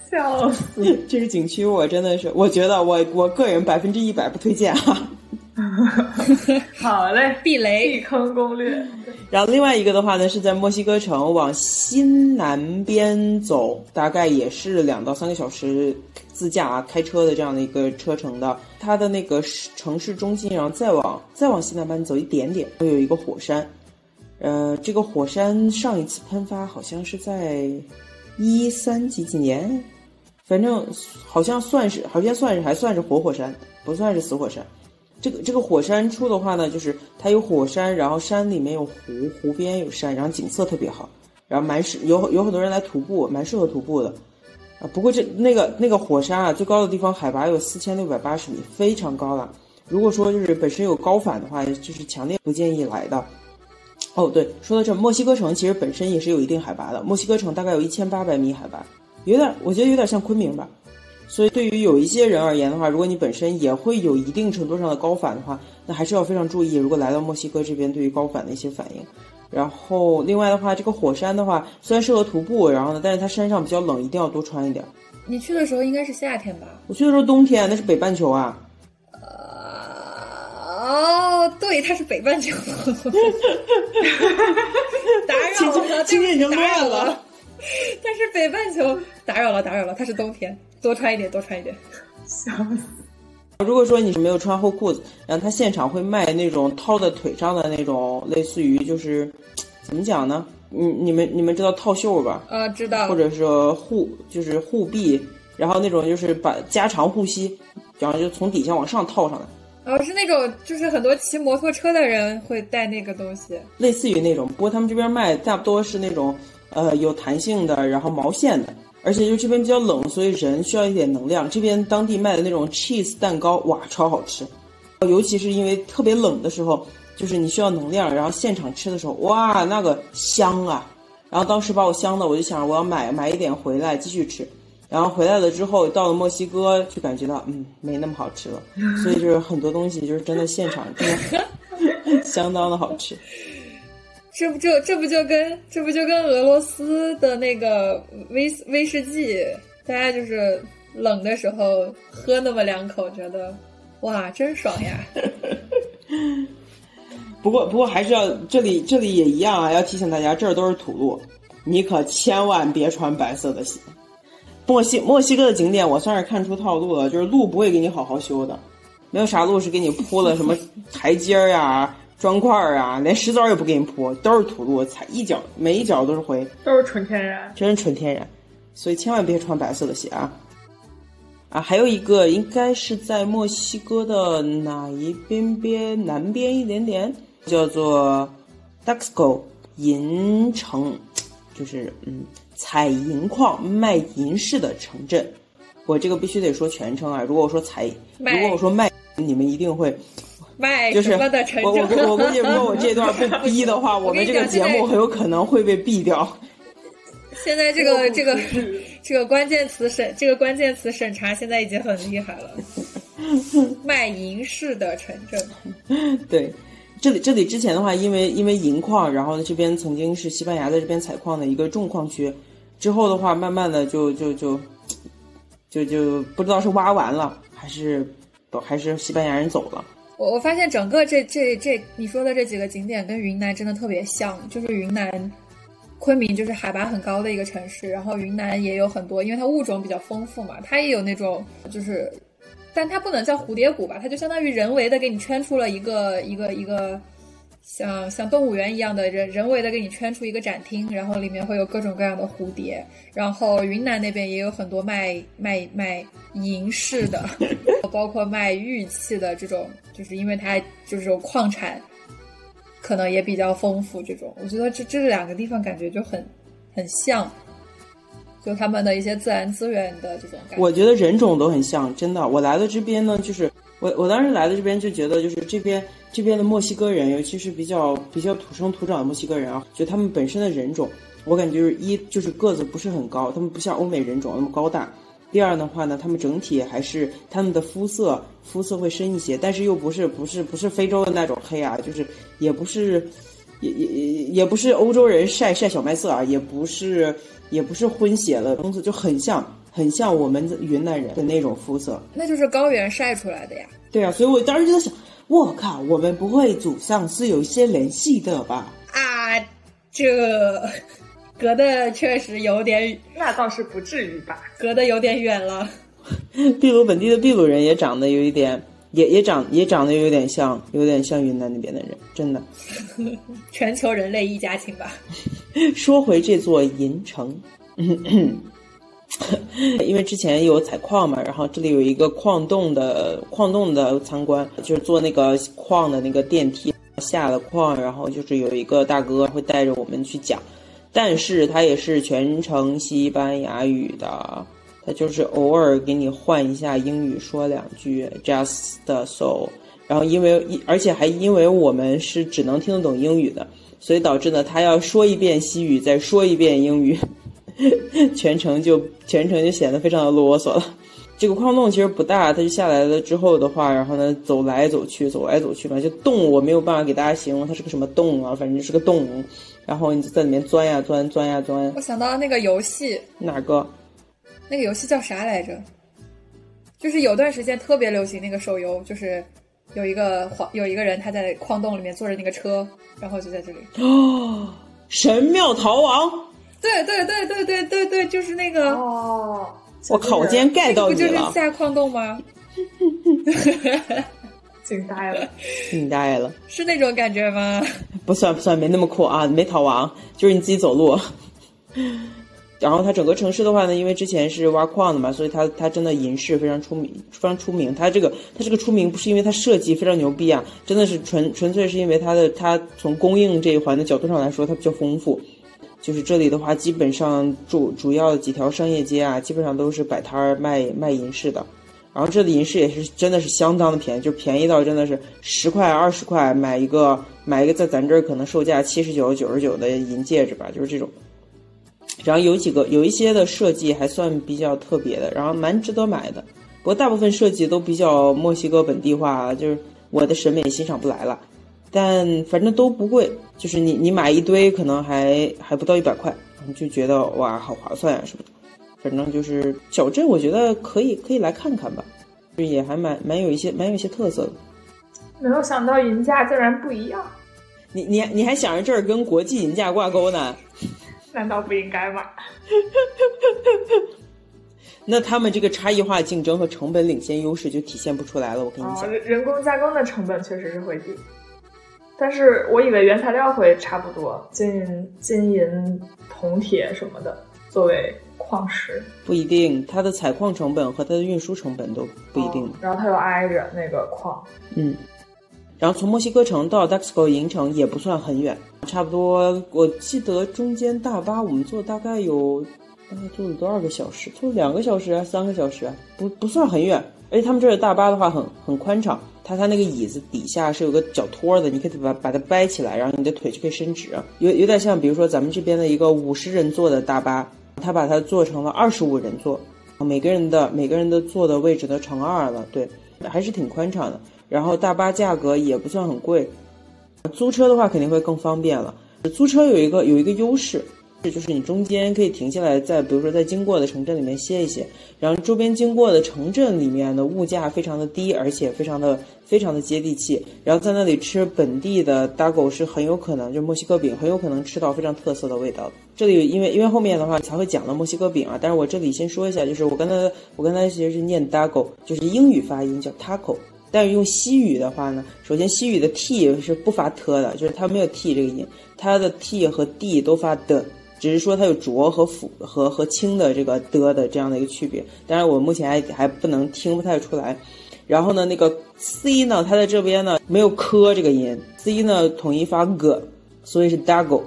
C: 笑死！
A: 这是景区，我真的是，我觉得我我个人百分之一百不推荐哈。
C: 好嘞，
B: 避雷
C: 避坑攻略。
A: 然后另外一个的话呢，是在墨西哥城往西南边走，大概也是两到三个小时自驾开车的这样的一个车程的。它的那个城市中心，然后再往再往西南边走一点点，会有一个火山。呃，这个火山上一次喷发好像是在一三几几年，反正好像算是，好像算是还算是活火山，不算是死火山。这个这个火山处的话呢，就是它有火山，然后山里面有湖，湖边有山，然后景色特别好，然后蛮适有有很多人来徒步，蛮适合徒步的。啊，不过这那个那个火山啊，最高的地方海拔有四千六百八十米，非常高了。如果说就是本身有高反的话，就是强烈不建议来的。哦，对，说到这，墨西哥城其实本身也是有一定海拔的，墨西哥城大概有一千八百米海拔，有点我觉得有点像昆明吧。所以，对于有一些人而言的话，如果你本身也会有一定程度上的高反的话，那还是要非常注意。如果来到墨西哥这边，对于高反的一些反应。然后，另外的话，这个火山的话，虽然适合徒步，然后呢，但是它山上比较冷，一定要多穿一点。
B: 你去的时候应该是夏天吧？
A: 我去的时候冬天，那是北半球啊。
B: 呃，哦，对，它是北半球。打扰了，
A: 今天已经乱了。
B: 但 是北半球打扰了，打扰了，它是冬天，多穿一点，多穿一点。
C: 笑死！
A: 如果说你是没有穿厚裤子，然后他现场会卖那种套在腿上的那种，类似于就是怎么讲呢？你你们你们知道套袖吧？
B: 啊，知道。
A: 或者是护就是护臂，然后那种就是把加长护膝，然后就从底下往上套上来。
B: 哦，是那种就是很多骑摩托车的人会带那个东西，
A: 类似于那种，不过他们这边卖差不多是那种。呃，有弹性的，然后毛线的，而且就这边比较冷，所以人需要一点能量。这边当地卖的那种 cheese 蛋糕，哇，超好吃。尤其是因为特别冷的时候，就是你需要能量，然后现场吃的时候，哇，那个香啊！然后当时把我香的，我就想我要买买一点回来继续吃。然后回来了之后，到了墨西哥就感觉到，嗯，没那么好吃了。所以就是很多东西就是真的现场真的 相当的好吃。
B: 这不就这不就跟这不就跟俄罗斯的那个威威士忌，大家就是冷的时候喝那么两口，觉得哇，真爽呀！
A: 不过不过还是要这里这里也一样啊，要提醒大家，这儿都是土路，你可千万别穿白色的鞋。墨西墨西哥的景点，我算是看出套路了，就是路不会给你好好修的，没有啥路是给你铺了什么台阶儿呀。砖块儿啊，连石子儿也不给你铺，都是土路，踩一脚每一脚都是灰，
C: 都是纯天然，
A: 真是纯天然，所以千万别穿白色的鞋啊！啊，还有一个应该是在墨西哥的哪一边边南边一点点，叫做 Daxco 银城，就是嗯采银矿卖银饰的城镇。我这个必须得说全称啊！如果我说采，如果我说卖，你们一定会。
B: 卖
A: 什
B: 么的城
A: 镇？我我我估计，如果我这段被 逼的话，我们这个节目很有可能会被毙掉。
B: 现在这个这个 这个关键词审这个关键词审查现在已经很厉害了。卖银饰的城镇。
A: 对，这里这里之前的话，因为因为银矿，然后这边曾经是西班牙在这边采矿的一个重矿区，之后的话，慢慢的就就就就就不知道是挖完了，还是还是西班牙人走了。
B: 我我发现整个这这这你说的这几个景点跟云南真的特别像，就是云南昆明就是海拔很高的一个城市，然后云南也有很多，因为它物种比较丰富嘛，它也有那种就是，但它不能叫蝴蝶谷吧，它就相当于人为的给你圈出了一个一个一个。像像动物园一样的人人为的给你圈出一个展厅，然后里面会有各种各样的蝴蝶。然后云南那边也有很多卖卖卖银饰的，包括卖玉器的这种，就是因为它就是有矿产可能也比较丰富。这种，我觉得这这两个地方感觉就很很像，就他们的一些自然资源的这种感觉。
A: 我觉得人种都很像，真的。我来了这边呢，就是我我当时来的这边就觉得，就是这边这边的墨西哥人，尤其是比较比较土生土长的墨西哥人啊，就他们本身的人种，我感觉就是一就是个子不是很高，他们不像欧美人种那么高大。第二的话呢，他们整体还是他们的肤色肤色会深一些，但是又不是不是不是非洲的那种黑啊，就是也不是也也也也不是欧洲人晒晒小麦色啊，也不是也不是混血了，东西就很像很像我们云南人的那种肤色。
B: 那就是高原晒出来的呀。
A: 对啊，所以我当时就在想，我靠，我们不会祖上是有一些联系的吧？
B: 啊，这。隔的确实有点，
C: 那倒是不至于吧？
B: 隔的有点远了。
A: 秘鲁本地的秘鲁人也长得有一点，也也长也长得有点像，有点像云南那边的人，真的。
B: 全球人类一家亲吧。
A: 说回这座银城，因为之前有采矿嘛，然后这里有一个矿洞的矿洞的参观，就是坐那个矿的那个电梯下了矿，然后就是有一个大哥会带着我们去讲。但是他也是全程西班牙语的，他就是偶尔给你换一下英语说两句，just so。然后因为而且还因为我们是只能听得懂英语的，所以导致呢他要说一遍西语，再说一遍英语，全程就全程就显得非常的啰嗦了。这个矿洞其实不大，它就下来了之后的话，然后呢走来走去，走来走去嘛，就洞我没有办法给大家形容它是个什么洞啊，反正就是个洞。然后你就在里面钻呀钻，钻呀钻。
B: 我想到那个游戏，
A: 哪个？
B: 那个游戏叫啥来着？就是有段时间特别流行那个手游，就是有一个黄有一个人他在矿洞里面坐着那个车，然后就在这里。
A: 哦，神庙逃亡。
B: 对对对对对对对，就是那个。
C: 哦，
A: 我靠！我今天盖到
B: 你了。不就是下矿洞吗？
C: 惊呆了，
A: 惊呆了，
B: 是那种感觉吗？
A: 不算不算，没那么酷啊，没逃亡，就是你自己走路。然后它整个城市的话呢，因为之前是挖矿的嘛，所以它它真的银饰非常出名，非常出名。它这个它这个出名不是因为它设计非常牛逼啊，真的是纯纯粹是因为它的它从供应这一环的角度上来说，它比较丰富。就是这里的话，基本上主主要的几条商业街啊，基本上都是摆摊儿卖卖银饰的。然后这里银饰也是真的是相当的便宜，就便宜到真的是十块二十块买一个买一个在咱这儿可能售价七十九九十九的银戒指吧，就是这种。然后有几个有一些的设计还算比较特别的，然后蛮值得买的。不过大部分设计都比较墨西哥本地化，就是我的审美欣赏不来了。但反正都不贵，就是你你买一堆可能还还不到一百块，你就觉得哇好划算啊什么的。反正就是小镇，我觉得可以可以来看看吧，就也还蛮蛮有一些蛮有一些特色的。
C: 没有想到银价竟然不一样，
A: 你你你还想着这儿跟国际银价挂钩呢？
C: 难道不应该吗？
A: 那他们这个差异化竞争和成本领先优势就体现不出来了。我跟你讲，
C: 人工加工的成本确实是会低，但是我以为原材料会差不多，金银金银铜铁什么的作为。矿石
A: 不一定，它的采矿成本和它的运输成本都不一定。
C: 然后它又挨着那个矿，
A: 嗯。然后从墨西哥城到 Daxco 银城也不算很远，差不多。我记得中间大巴我们坐大概有大概坐了多少个小时？坐两个小时啊，三个小时啊，不不算很远。而且他们这儿的大巴的话很很宽敞，它它那个椅子底下是有个脚托的，你可以把把它掰起来，然后你的腿就可以伸直，有有点像比如说咱们这边的一个五十人坐的大巴。他把它做成了二十五人座，每个人的每个人的坐的位置都乘二了，对，还是挺宽敞的。然后大巴价格也不算很贵，租车的话肯定会更方便了。租车有一个有一个优势。这就是你中间可以停下来，在比如说在经过的城镇里面歇一歇，然后周边经过的城镇里面的物价非常的低，而且非常的非常的接地气，然后在那里吃本地的大狗是很有可能，就墨西哥饼很有可能吃到非常特色的味道。这里因为因为后面的话才会讲到墨西哥饼啊，但是我这里先说一下，就是我刚才我刚才其实是念大狗，就是英语发音叫 taco，但是用西语的话呢，首先西语的 t 是不发 t 的，就是它没有 t 这个音，它的 t 和 d 都发的。只是说它有浊和辅和和清的这个的的这样的一个区别，当然我目前还还不能听不太出来。然后呢，那个 c 呢，它在这边呢没有科这个音，c 呢统一发 g，所以是 dago。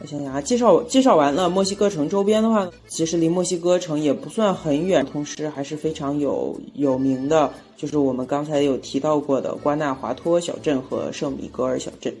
A: 我想想啊，介绍介绍完了墨西哥城周边的话，其实离墨西哥城也不算很远，同时还是非常有有名的，就是我们刚才有提到过的瓜纳华托小镇和圣米格尔小镇。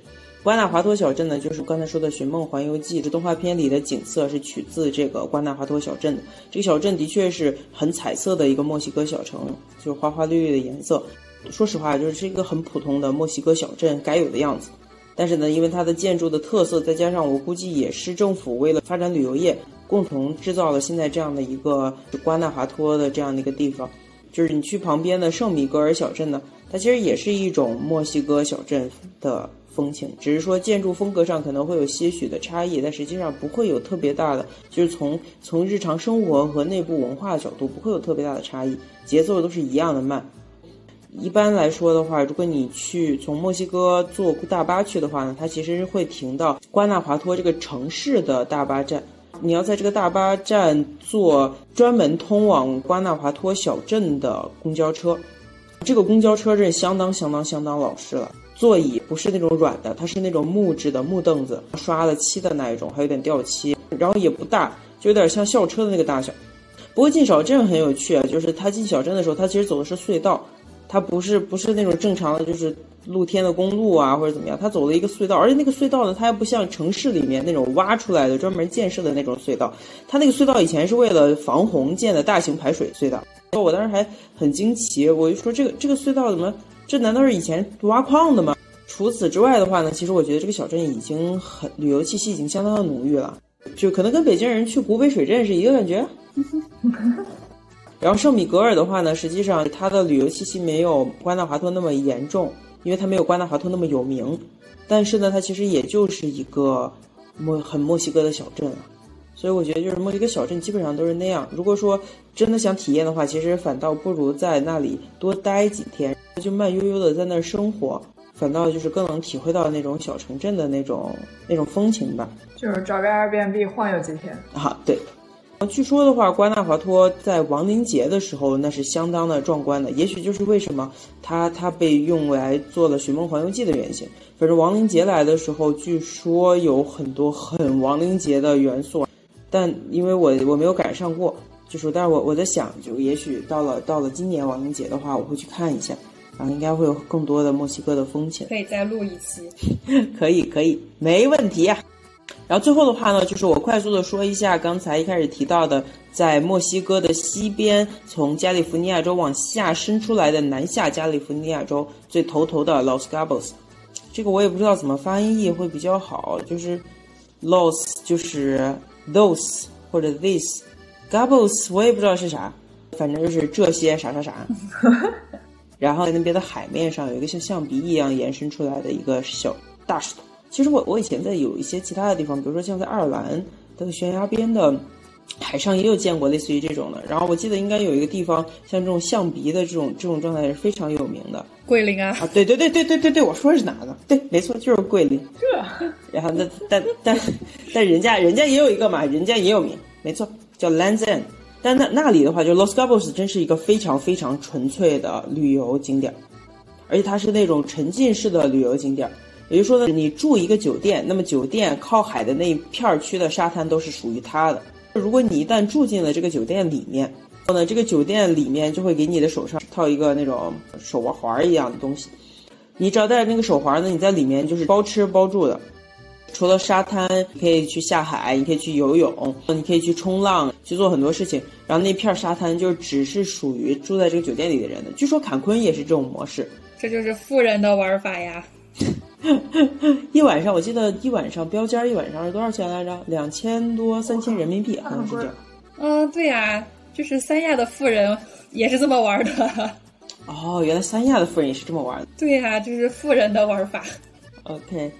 A: 瓜纳华托小镇呢，就是刚才说的《寻梦环游记》这动画片里的景色是取自这个瓜纳华托小镇的。这个小镇的确是很彩色的一个墨西哥小城，就是花花绿绿的颜色。说实话，就是是一个很普通的墨西哥小镇该有的样子。但是呢，因为它的建筑的特色，再加上我估计也是政府为了发展旅游业，共同制造了现在这样的一个瓜纳华托的这样的一个地方。就是你去旁边的圣米格尔小镇呢，它其实也是一种墨西哥小镇的风情，只是说建筑风格上可能会有些许的差异，但实际上不会有特别大的，就是从从日常生活和内部文化的角度不会有特别大的差异，节奏都是一样的慢。一般来说的话，如果你去从墨西哥坐大巴去的话呢，它其实是会停到瓜纳华托这个城市的大巴站。你要在这个大巴站坐专门通往瓜纳华托小镇的公交车。这个公交车是相当相当相当老式了，座椅不是那种软的，它是那种木质的木凳子，刷了漆的那一种，还有点掉漆，然后也不大，就有点像校车的那个大小。不过进小镇很有趣啊，就是他进小镇的时候，他其实走的是隧道。它不是不是那种正常的，就是露天的公路啊，或者怎么样。它走了一个隧道，而且那个隧道呢，它还不像城市里面那种挖出来的、专门建设的那种隧道。它那个隧道以前是为了防洪建的大型排水隧道。我当时还很惊奇，我就说这个这个隧道怎么？这难道是以前挖矿的吗？除此之外的话呢，其实我觉得这个小镇已经很旅游气息已经相当的浓郁了，就可能跟北京人去古北水镇是一个感觉。然后圣米格尔的话呢，实际上它的旅游气息没有瓜纳华托那么严重，因为它没有瓜纳华托那么有名。但是呢，它其实也就是一个墨很墨西哥的小镇了。所以我觉得就是墨西哥小镇基本上都是那样。如果说真的想体验的话，其实反倒不如在那里多待几天，就慢悠悠的在那儿生活，反倒就是更能体会到那种小城镇的那种那种风情吧。
C: 就是找个 Airbnb 晃悠几天
A: 啊，对。据说的话，瓜纳华托在亡灵节的时候，那是相当的壮观的。也许就是为什么它它被用来做了《寻梦环游记》的原型。反正亡灵节来的时候，据说有很多很亡灵节的元素，但因为我我没有赶上过，就是，但是我我在想，就也许到了到了今年亡灵节的话，我会去看一下，然后应该会有更多的墨西哥的风情。
B: 可以再录一期，
A: 可以可以，没问题呀。然后最后的话呢，就是我快速的说一下刚才一开始提到的，在墨西哥的西边，从加利福尼亚州往下伸出来的南下加利福尼亚州最头头的 Los g a b o s 这个我也不知道怎么翻译会比较好，就是 Los 就是 those 或者 this g a b o s 我也不知道是啥，反正就是这些啥啥啥。然后在那边的海面上有一个像象鼻一样延伸出来的一个小大石头。其实我我以前在有一些其他的地方，比如说像在爱尔兰的悬崖边的海上也有见过类似于这种的。然后我记得应该有一个地方，像这种象鼻的这种这种状态是非常有名的。
B: 桂林啊！
A: 啊，对对对对对对对，我说的是哪个？对，没错，就是桂林。
C: 这，
A: 然后那但但但人家人家也有一个嘛，人家也有名，没错，叫 Land's End。但那那里的话，就 Los Cabos 真是一个非常非常纯粹的旅游景点，而且它是那种沉浸式的旅游景点。也就是说呢，你住一个酒店，那么酒店靠海的那一片区的沙滩都是属于他的。如果你一旦住进了这个酒店里面，后呢，这个酒店里面就会给你的手上套一个那种手环环一样的东西。你只要带着那个手环呢，你在里面就是包吃包住的。除了沙滩，可以去下海，你可以去游泳，你可以去冲浪，去做很多事情。然后那片沙滩就只是属于住在这个酒店里的人的。据说坎昆也是这种模式，
B: 这就是富人的玩法呀。
A: 一晚上，我记得一晚上标间一晚上是多少钱来着？两千多、三千人民币，好像是这样。
B: 嗯，对呀，就是三亚的富人也是这么玩的。
A: 哦，原来三亚的富人也是这么玩的。
B: 对呀，就是富人的玩法。
A: OK，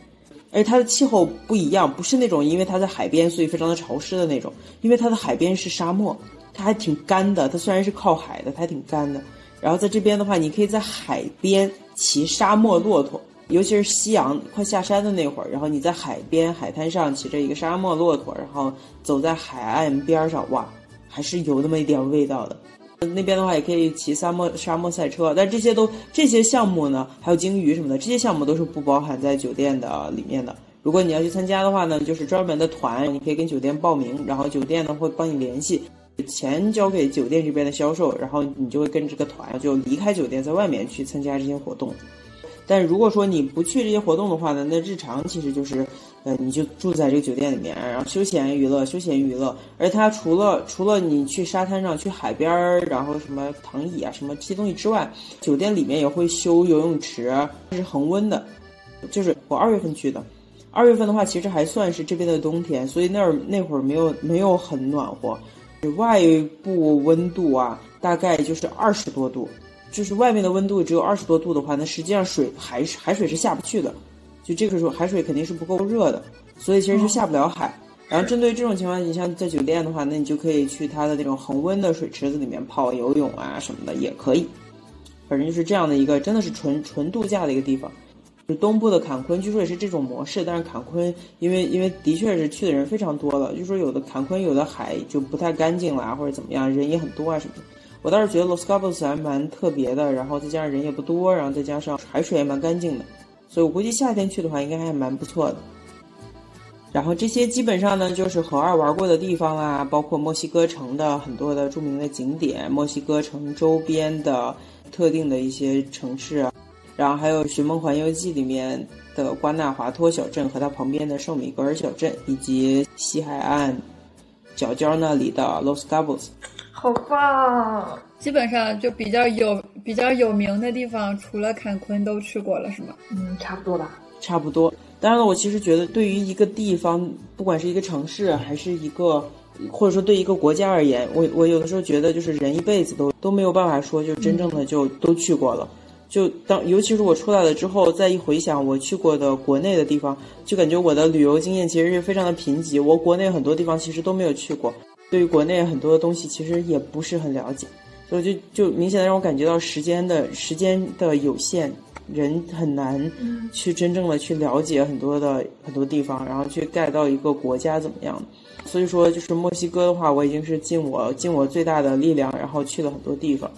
A: 而且它的气候不一样，不是那种因为它在海边所以非常的潮湿的那种，因为它的海边是沙漠，它还挺干的。它虽然是靠海的，它还挺干的。然后在这边的话，你可以在海边骑沙漠骆驼。尤其是夕阳快下山的那会儿，然后你在海边海滩上骑着一个沙漠骆驼，然后走在海岸边上，哇，还是有那么一点味道的。那边的话也可以骑沙漠沙漠赛车，但这些都这些项目呢，还有鲸鱼什么的，这些项目都是不包含在酒店的里面的。如果你要去参加的话呢，就是专门的团，你可以跟酒店报名，然后酒店呢会帮你联系，钱交给酒店这边的销售，然后你就会跟这个团就离开酒店，在外面去参加这些活动。但如果说你不去这些活动的话呢，那日常其实就是，呃，你就住在这个酒店里面，然后休闲娱乐，休闲娱乐。而它除了除了你去沙滩上、去海边儿，然后什么躺椅啊、什么这些东西之外，酒店里面也会修游泳池，是恒温的。就是我二月份去的，二月份的话其实还算是这边的冬天，所以那儿那会儿没有没有很暖和，外部温度啊大概就是二十多度。就是外面的温度只有二十多度的话，那实际上水海海水是下不去的，就这个时候海水肯定是不够热的，所以其实是下不了海。然后针对这种情况，你像在酒店的话，那你就可以去它的那种恒温的水池子里面泡游泳啊什么的也可以。反正就是这样的一个，真的是纯纯度假的一个地方。就东部的坎昆，据说也是这种模式，但是坎昆因为因为的确是去的人非常多了，就说有的坎昆有的海就不太干净啦，或者怎么样，人也很多啊什么的。我倒是觉得 Los Cabos 还蛮特别的，然后再加上人也不多，然后再加上海水也蛮干净的，所以我估计夏天去的话应该还蛮不错的。然后这些基本上呢就是和二玩过的地方啦，包括墨西哥城的很多的著名的景点，墨西哥城周边的特定的一些城市啊，然后还有《寻梦环游记》里面的瓜纳华托小镇和它旁边的圣米格尔小镇，以及西海岸角角那里的 Los Cabos。
C: 好棒！
B: 基本上就比较有比较有名的地方，除了坎昆都去过了，是吗？
C: 嗯，差不多吧。
A: 差不多。当然了，我其实觉得，对于一个地方，不管是一个城市，还是一个，或者说对一个国家而言，我我有的时候觉得，就是人一辈子都都没有办法说，就真正的就都去过了。就当尤其是我出来了之后，再一回想我去过的国内的地方，就感觉我的旅游经验其实是非常的贫瘠。我国内很多地方其实都没有去过。对于国内很多的东西，其实也不是很了解，所以就就明显的让我感觉到时间的时间的有限，人很难去真正的去了解很多的很多地方，然后去盖到一个国家怎么样。所以说，就是墨西哥的话，我已经是尽我尽我最大的力量，然后去了很多地方，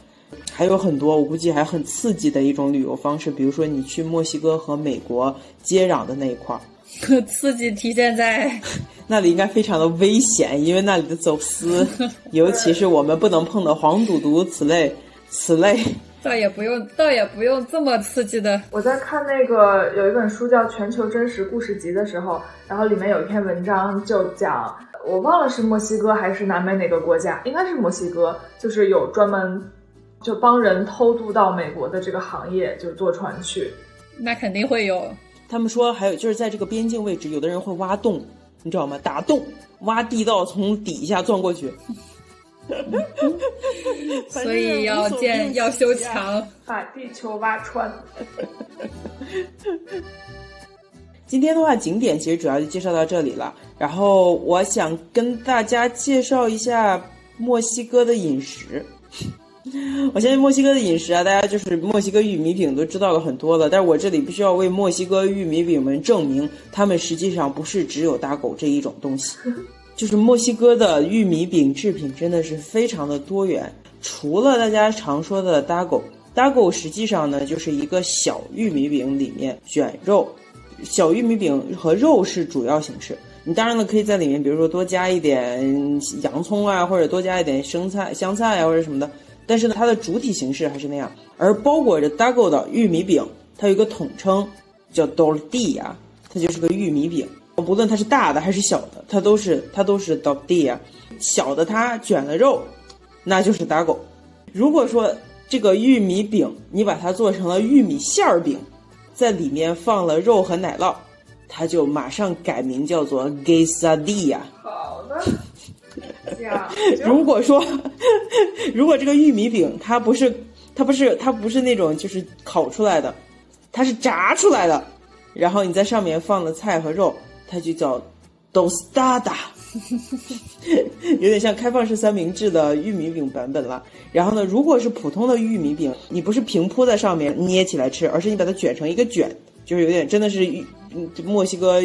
A: 还有很多我估计还很刺激的一种旅游方式，比如说你去墨西哥和美国接壤的那一块儿。
B: 刺激体现在
A: 那里应该非常的危险，因为那里的走私，尤其是我们不能碰的黄赌毒此类此类。
B: 倒也不用，倒也不用这么刺激的。
C: 我在看那个有一本书叫《全球真实故事集》的时候，然后里面有一篇文章就讲，我忘了是墨西哥还是南美哪个国家，应该是墨西哥，就是有专门就帮人偷渡到美国的这个行业，就坐船去。
B: 那肯定会有。
A: 他们说还有就是在这个边境位置，有的人会挖洞，你知道吗？打洞，挖地道，从底下钻过去。
B: 所以要建要修墙，
C: 把地球挖穿。
A: 今天的话，景点其实主要就介绍到这里了。然后我想跟大家介绍一下墨西哥的饮食。我相信墨西哥的饮食啊，大家就是墨西哥玉米饼都知道了很多了。但是我这里必须要为墨西哥玉米饼们证明，他们实际上不是只有大狗这一种东西。就是墨西哥的玉米饼制品真的是非常的多元。除了大家常说的大狗，大狗实际上呢就是一个小玉米饼里面卷肉，小玉米饼和肉是主要形式。你当然了可以在里面，比如说多加一点洋葱啊，或者多加一点生菜、香菜啊，或者什么的。但是呢，它的主体形式还是那样，而包裹着 dago 的玉米饼，它有一个统称叫 dordia，它就是个玉米饼。不论它是大的还是小的，它都是它都是 dordia。小的它卷了肉，那就是 dago。如果说这个玉米饼你把它做成了玉米馅儿饼，在里面放了肉和奶酪，它就马上改名叫做 quesadilla。
C: 好的。
A: 如果说，如果这个玉米饼它不是它不是它不是那种就是烤出来的，它是炸出来的，然后你在上面放了菜和肉，它就叫 tostada，有点像开放式三明治的玉米饼版本了。然后呢，如果是普通的玉米饼，你不是平铺在上面捏起来吃，而是你把它卷成一个卷，就是有点真的是玉墨西哥。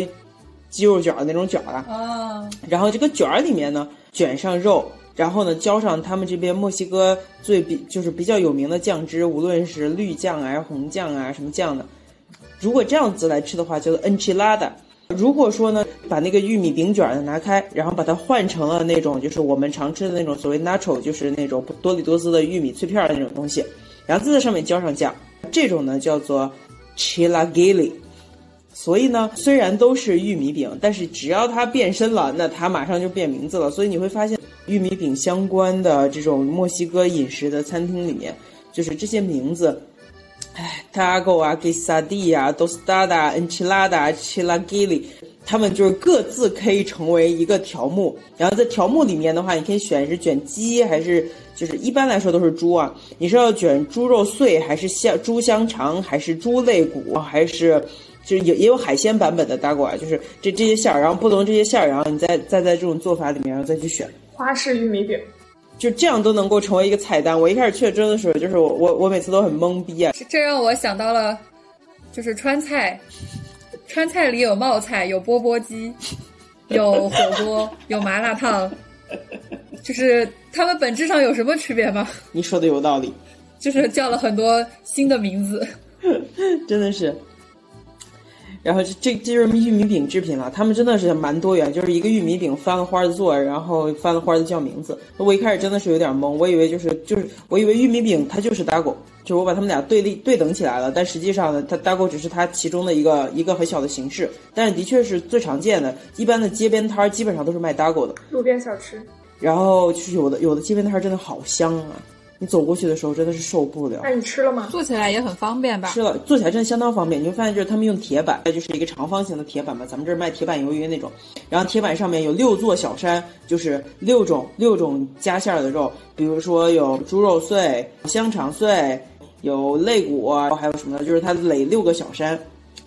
A: 鸡肉卷的那种卷儿啊，然后这个卷儿里面呢，卷上肉，然后呢浇上他们这边墨西哥最比就是比较有名的酱汁，无论是绿酱啊、红酱啊什么酱的。如果这样子来吃的话，叫做 enchilada。如果说呢，把那个玉米饼卷呢拿开，然后把它换成了那种就是我们常吃的那种所谓 nacho，就是那种多里多斯的玉米脆片的那种东西，然后再在上面浇上酱，这种呢叫做 chilagili。所以呢，虽然都是玉米饼，但是只要它变身了，那它马上就变名字了。所以你会发现，玉米饼相关的这种墨西哥饮食的餐厅里面，就是这些名字。哎，taco 啊，quesadilla、tostada、enchilada、chilagili，他们就是各自可以成为一个条目。然后在条目里面的话，你可以选是卷鸡还是就是一般来说都是猪啊。你是要卷猪肉碎还是香猪香肠还是猪肋骨还是就也也有海鲜版本的 taco 啊，就是这这些馅儿，然后不同这些馅儿，然后你再再在这种做法里面然后再去选
C: 花式玉米饼。
A: 就这样都能够成为一个菜单。我一开始去真的时候，就是我我我每次都很懵逼啊。
B: 这让我想到了，就是川菜，川菜里有冒菜，有钵钵鸡，有火锅，有麻辣烫，就是它们本质上有什么区别吗？
A: 你说的有道理，
B: 就是叫了很多新的名字，
A: 真的是。然后这这这就是玉米饼制品了，他们真的是蛮多元，就是一个玉米饼翻了花的做，然后翻了花的叫名字。我一开始真的是有点懵，我以为就是就是我以为玉米饼它就是 dago，就是我把他们俩对立对等起来了，但实际上呢，它 dago 只是它其中的一个一个很小的形式，但是的确是最常见的，一般的街边摊基本上都是卖 dago 的
C: 路边小吃。
A: 然后就是有的有的街边摊真的好香啊。你走过去的时候真的是受不了。
C: 那你吃了吗？
B: 做起来也很方便吧？
A: 吃了，做起来真的相当方便。你会发现，就是他们用铁板，就是一个长方形的铁板嘛，咱们这儿卖铁板鱿鱼那种。然后铁板上面有六座小山，就是六种六种夹馅儿的肉，比如说有猪肉碎、香肠碎，有肋骨，还有什么的？就是它垒六个小山。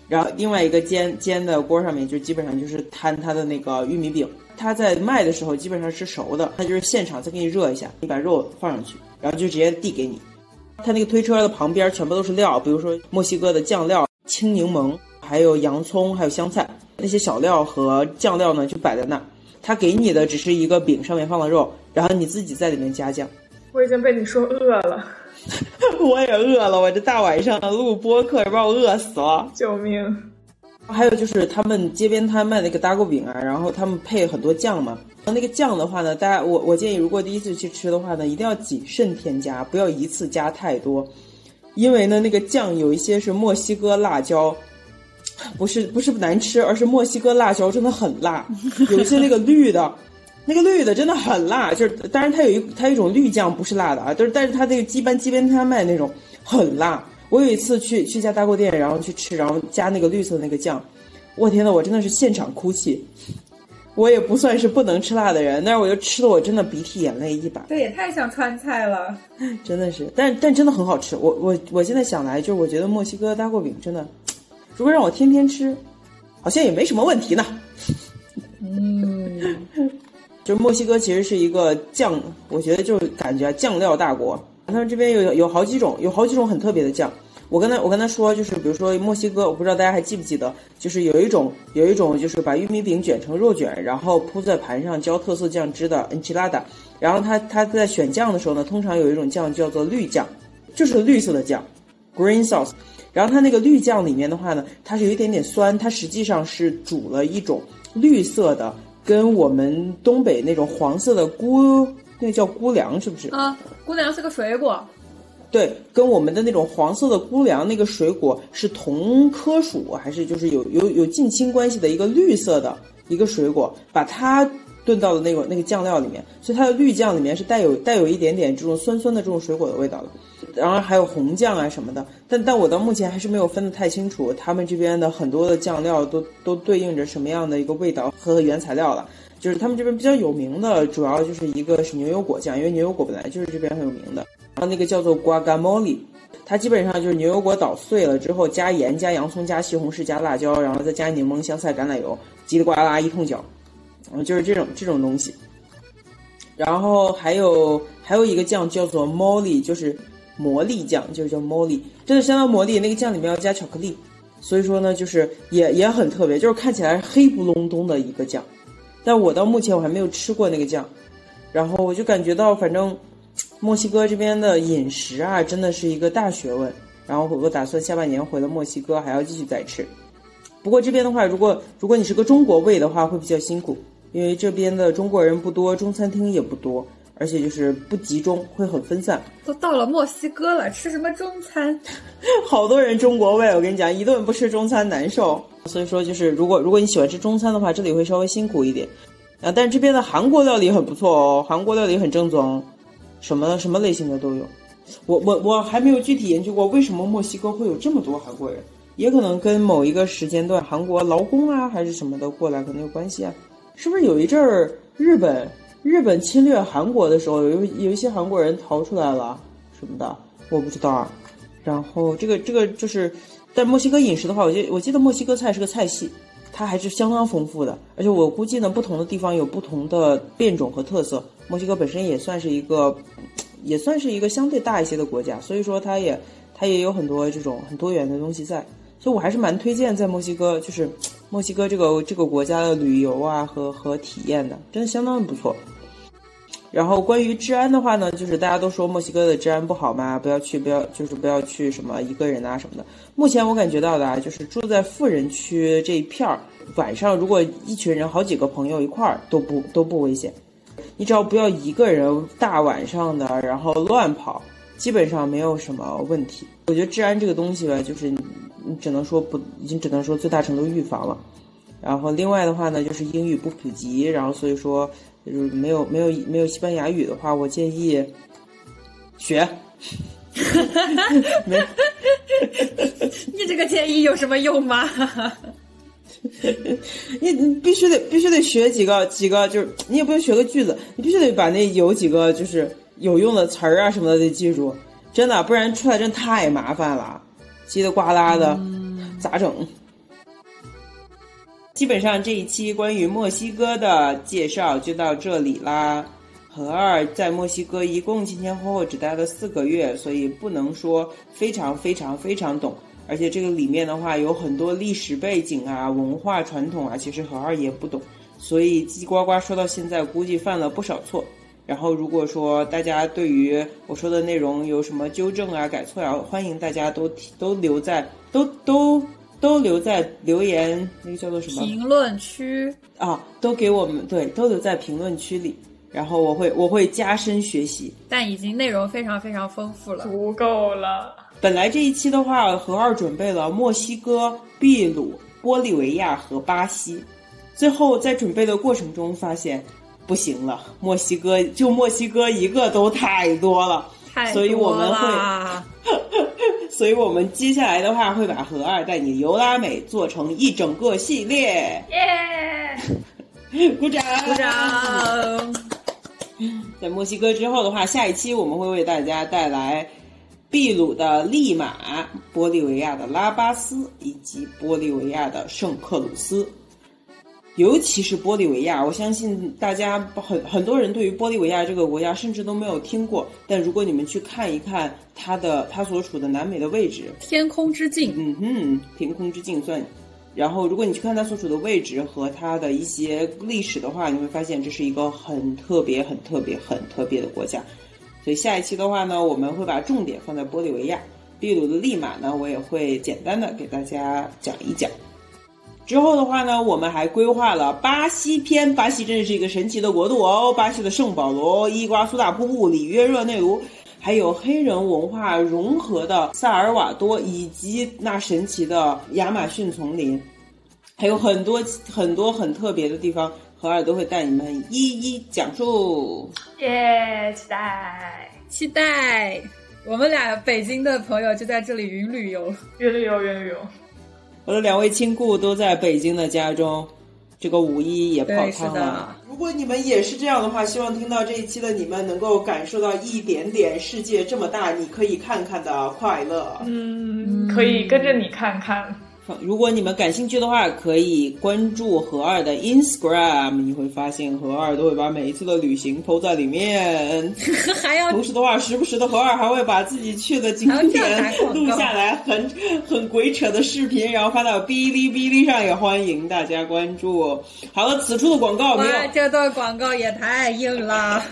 A: 然后另外一个煎煎的锅上面，就基本上就是摊它的那个玉米饼。他在卖的时候基本上是熟的，他就是现场再给你热一下，你把肉放上去，然后就直接递给你。他那个推车的旁边全部都是料，比如说墨西哥的酱料、青柠檬，还有洋葱，还有香菜。那些小料和酱料呢就摆在那儿。他给你的只是一个饼，上面放了肉，然后你自己在里面加酱。
C: 我已经被你说饿了，
A: 我也饿了，我这大晚上录播客把我饿死了，
C: 救命！
A: 还有就是他们街边摊卖那个大锅饼啊，然后他们配很多酱嘛。那个酱的话呢，大家我我建议，如果第一次去吃的话呢，一定要谨慎添加，不要一次加太多，因为呢那个酱有一些是墨西哥辣椒，不是不是难吃，而是墨西哥辣椒真的很辣，有一些那个绿的，那个绿的真的很辣，就是当然它有一它有一种绿酱不是辣的啊，但是但是它那个一般街边摊卖那种很辣。我有一次去去家大锅店，然后去吃，然后加那个绿色的那个酱，我天呐，我真的是现场哭泣。我也不算是不能吃辣的人，但是我就吃的我真的鼻涕眼泪一把。
B: 这也太像川菜了，
A: 真的是，但但真的很好吃。我我我现在想来，就是我觉得墨西哥大锅饼真的，如果让我天天吃，好像也没什么问题呢。
B: 嗯，
A: 就是墨西哥其实是一个酱，我觉得就是感觉酱料大国。他们这边有有好几种，有好几种很特别的酱。我跟他我跟他说，就是比如说墨西哥，我不知道大家还记不记得，就是有一种有一种就是把玉米饼卷成肉卷，然后铺在盘上浇特色酱汁的 enchilada。然后他他在选酱的时候呢，通常有一种酱叫做绿酱，就是绿色的酱，green sauce。然后它那个绿酱里面的话呢，它是有一点点酸，它实际上是煮了一种绿色的，跟我们东北那种黄色的菇。那叫菇凉是不是？
B: 啊，菇凉是个水果。
A: 对，跟我们的那种黄色的菇凉那个水果是同科属，还是就是有有有近亲关系的一个绿色的一个水果，把它炖到了那个那个酱料里面，所以它的绿酱里面是带有带有一点点这种酸酸的这种水果的味道的。然后还有红酱啊什么的，但但我到目前还是没有分得太清楚，他们这边的很多的酱料都都对应着什么样的一个味道和原材料了。就是他们这边比较有名的，主要就是一个是牛油果酱，因为牛油果本来就是这边很有名的。然后那个叫做 guacamole，它基本上就是牛油果捣碎了之后，加盐、加洋葱、加西红柿、加辣椒，然后再加柠檬、香菜、橄榄油，叽里呱啦一通搅，嗯，就是这种这种东西。然后还有还有一个酱叫做 molly，就是魔力酱，就是叫 molly，真的相当魔力。那个酱里面要加巧克力，所以说呢，就是也也很特别，就是看起来黑不隆咚的一个酱。但我到目前我还没有吃过那个酱，然后我就感觉到，反正墨西哥这边的饮食啊，真的是一个大学问。然后我打算下半年回了墨西哥，还要继续再吃。不过这边的话，如果如果你是个中国胃的话，会比较辛苦，因为这边的中国人不多，中餐厅也不多，而且就是不集中，会很分散。
B: 都到了墨西哥了，吃什么中餐？
A: 好多人中国胃，我跟你讲，一顿不吃中餐难受。所以说，就是如果如果你喜欢吃中餐的话，这里会稍微辛苦一点。啊，但是这边的韩国料理很不错哦，韩国料理很正宗，什么什么类型的都有。我我我还没有具体研究过为什么墨西哥会有这么多韩国人，也可能跟某一个时间段韩国劳工啊还是什么的过来可能有关系啊。是不是有一阵儿日本日本侵略韩国的时候，有有一些韩国人逃出来了什么的？我不知道啊。然后这个这个就是，但墨西哥饮食的话，我记我记得墨西哥菜是个菜系。它还是相当丰富的，而且我估计呢，不同的地方有不同的变种和特色。墨西哥本身也算是一个，也算是一个相对大一些的国家，所以说它也它也有很多这种很多元的东西在。所以我还是蛮推荐在墨西哥，就是墨西哥这个这个国家的旅游啊和和体验的，真的相当不错。然后关于治安的话呢，就是大家都说墨西哥的治安不好嘛，不要去，不要就是不要去什么一个人啊什么的。目前我感觉到的啊，就是住在富人区这一片儿，晚上如果一群人好几个朋友一块儿都不都不危险，你只要不要一个人大晚上的然后乱跑，基本上没有什么问题。我觉得治安这个东西吧，就是只能说不，已经只能说最大程度预防了。然后另外的话呢，就是英语不普及，然后所以说。就是没有没有没有西班牙语的话，我建议学。没，
B: 你这个建议有什么用吗？
A: 你你必须得必须得学几个几个，就是你也不用学个句子，你必须得把那有几个就是有用的词儿啊什么的得记住，真的，不然出来真太麻烦了，叽里呱啦的，咋整？基本上这一期关于墨西哥的介绍就到这里啦。何二在墨西哥一共前前后后只待了四个月，所以不能说非常非常非常懂。而且这个里面的话有很多历史背景啊、文化传统啊，其实何二也不懂。所以叽呱呱说到现在，估计犯了不少错。然后如果说大家对于我说的内容有什么纠正啊、改错啊，欢迎大家都都留在都都。都留在留言那个叫做什么
B: 评论区
A: 啊，都给我们对，都留在评论区里，然后我会我会加深学习，
B: 但已经内容非常非常丰富了，
C: 足够了。
A: 本来这一期的话，何二准备了墨西哥、秘鲁、玻利维亚和巴西，最后在准备的过程中发现不行了，墨西哥就墨西哥一个都太多了，所以我们会。所以我们接下来的话会把何二带你游拉美做成一整个系列，
B: 耶！
A: 鼓掌，
B: 鼓掌。
A: 在墨西哥之后的话，下一期我们会为大家带来秘鲁的利马、玻利维亚的拉巴斯以及玻利维亚的圣克鲁斯。尤其是玻利维亚，我相信大家很很多人对于玻利维亚这个国家甚至都没有听过。但如果你们去看一看它的它所处的南美的位置，
B: 天空之境，
A: 嗯哼，天空之境算。然后如果你去看它所处的位置和它的一些历史的话，你会发现这是一个很特别、很特别、很特别的国家。所以下一期的话呢，我们会把重点放在玻利维亚、秘鲁的利马呢，我也会简单的给大家讲一讲。之后的话呢，我们还规划了巴西篇。巴西真的是一个神奇的国度哦！巴西的圣保罗、伊瓜苏大瀑布、里约热内卢，还有黑人文化融合的萨尔瓦多，以及那神奇的亚马逊丛林，还有很多很多很特别的地方，何尔都会带你们一一讲述。
C: 耶，期待
B: 期待！我们俩北京的朋友就在这里云旅游，
C: 云旅游，云旅游。
A: 我的两位亲故都在北京的家中，这个五一也泡汤了。如果你们也是这样的话，希望听到这一期的你们能够感受到一点点世界这么大，你可以看看的快乐。
C: 嗯，可以跟着你看看。
A: 如果你们感兴趣的话，可以关注何二的 Instagram，你会发现何二都会把每一次的旅行投在里面。
B: 还要
A: 同时的话，时不时的何二还会把自己去的景点录下来，很很鬼扯的视频，然后发到哔哩哔哩上，也欢迎大家关注。好了，此处的广告没有。
B: 这段广告也太硬了。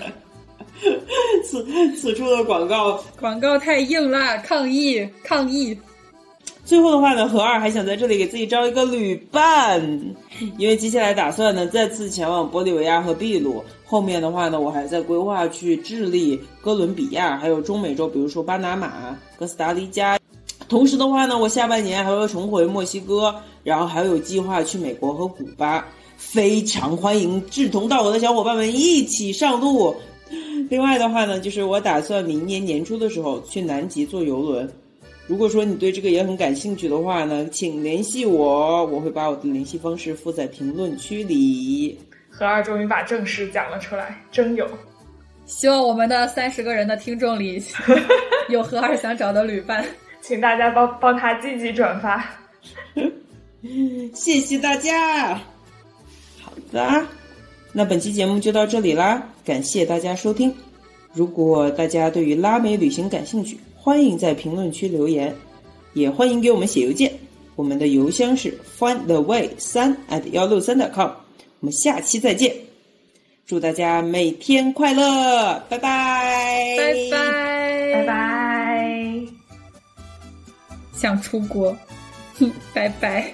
A: 此此处的广告
B: 广告太硬了，抗议抗议。
A: 最后的话呢，何二还想在这里给自己招一个旅伴，因为接下来打算呢再次前往玻利维亚和秘鲁。后面的话呢，我还在规划去智利、哥伦比亚，还有中美洲，比如说巴拿马、哥斯达黎加。同时的话呢，我下半年还会重回墨西哥，然后还有计划去美国和古巴。非常欢迎志同道合的小伙伴们一起上路。另外的话呢，就是我打算明年年初的时候去南极坐游轮。如果说你对这个也很感兴趣的话呢，请联系我，我会把我的联系方式附在评论区里。
C: 何二终于把正事讲了出来，真有！
B: 希望我们的三十个人的听众里 有何二想找的旅伴，
C: 请大家帮帮他积极转发，
A: 谢谢大家。好的，那本期节目就到这里啦，感谢大家收听。如果大家对于拉美旅行感兴趣，欢迎在评论区留言，也欢迎给我们写邮件。我们的邮箱是 findtheway 三 at 幺六三点 com。我们下期再见，祝大家每天快乐，拜拜，
B: 拜拜，
C: 拜拜。
B: 想出国，哼，拜拜。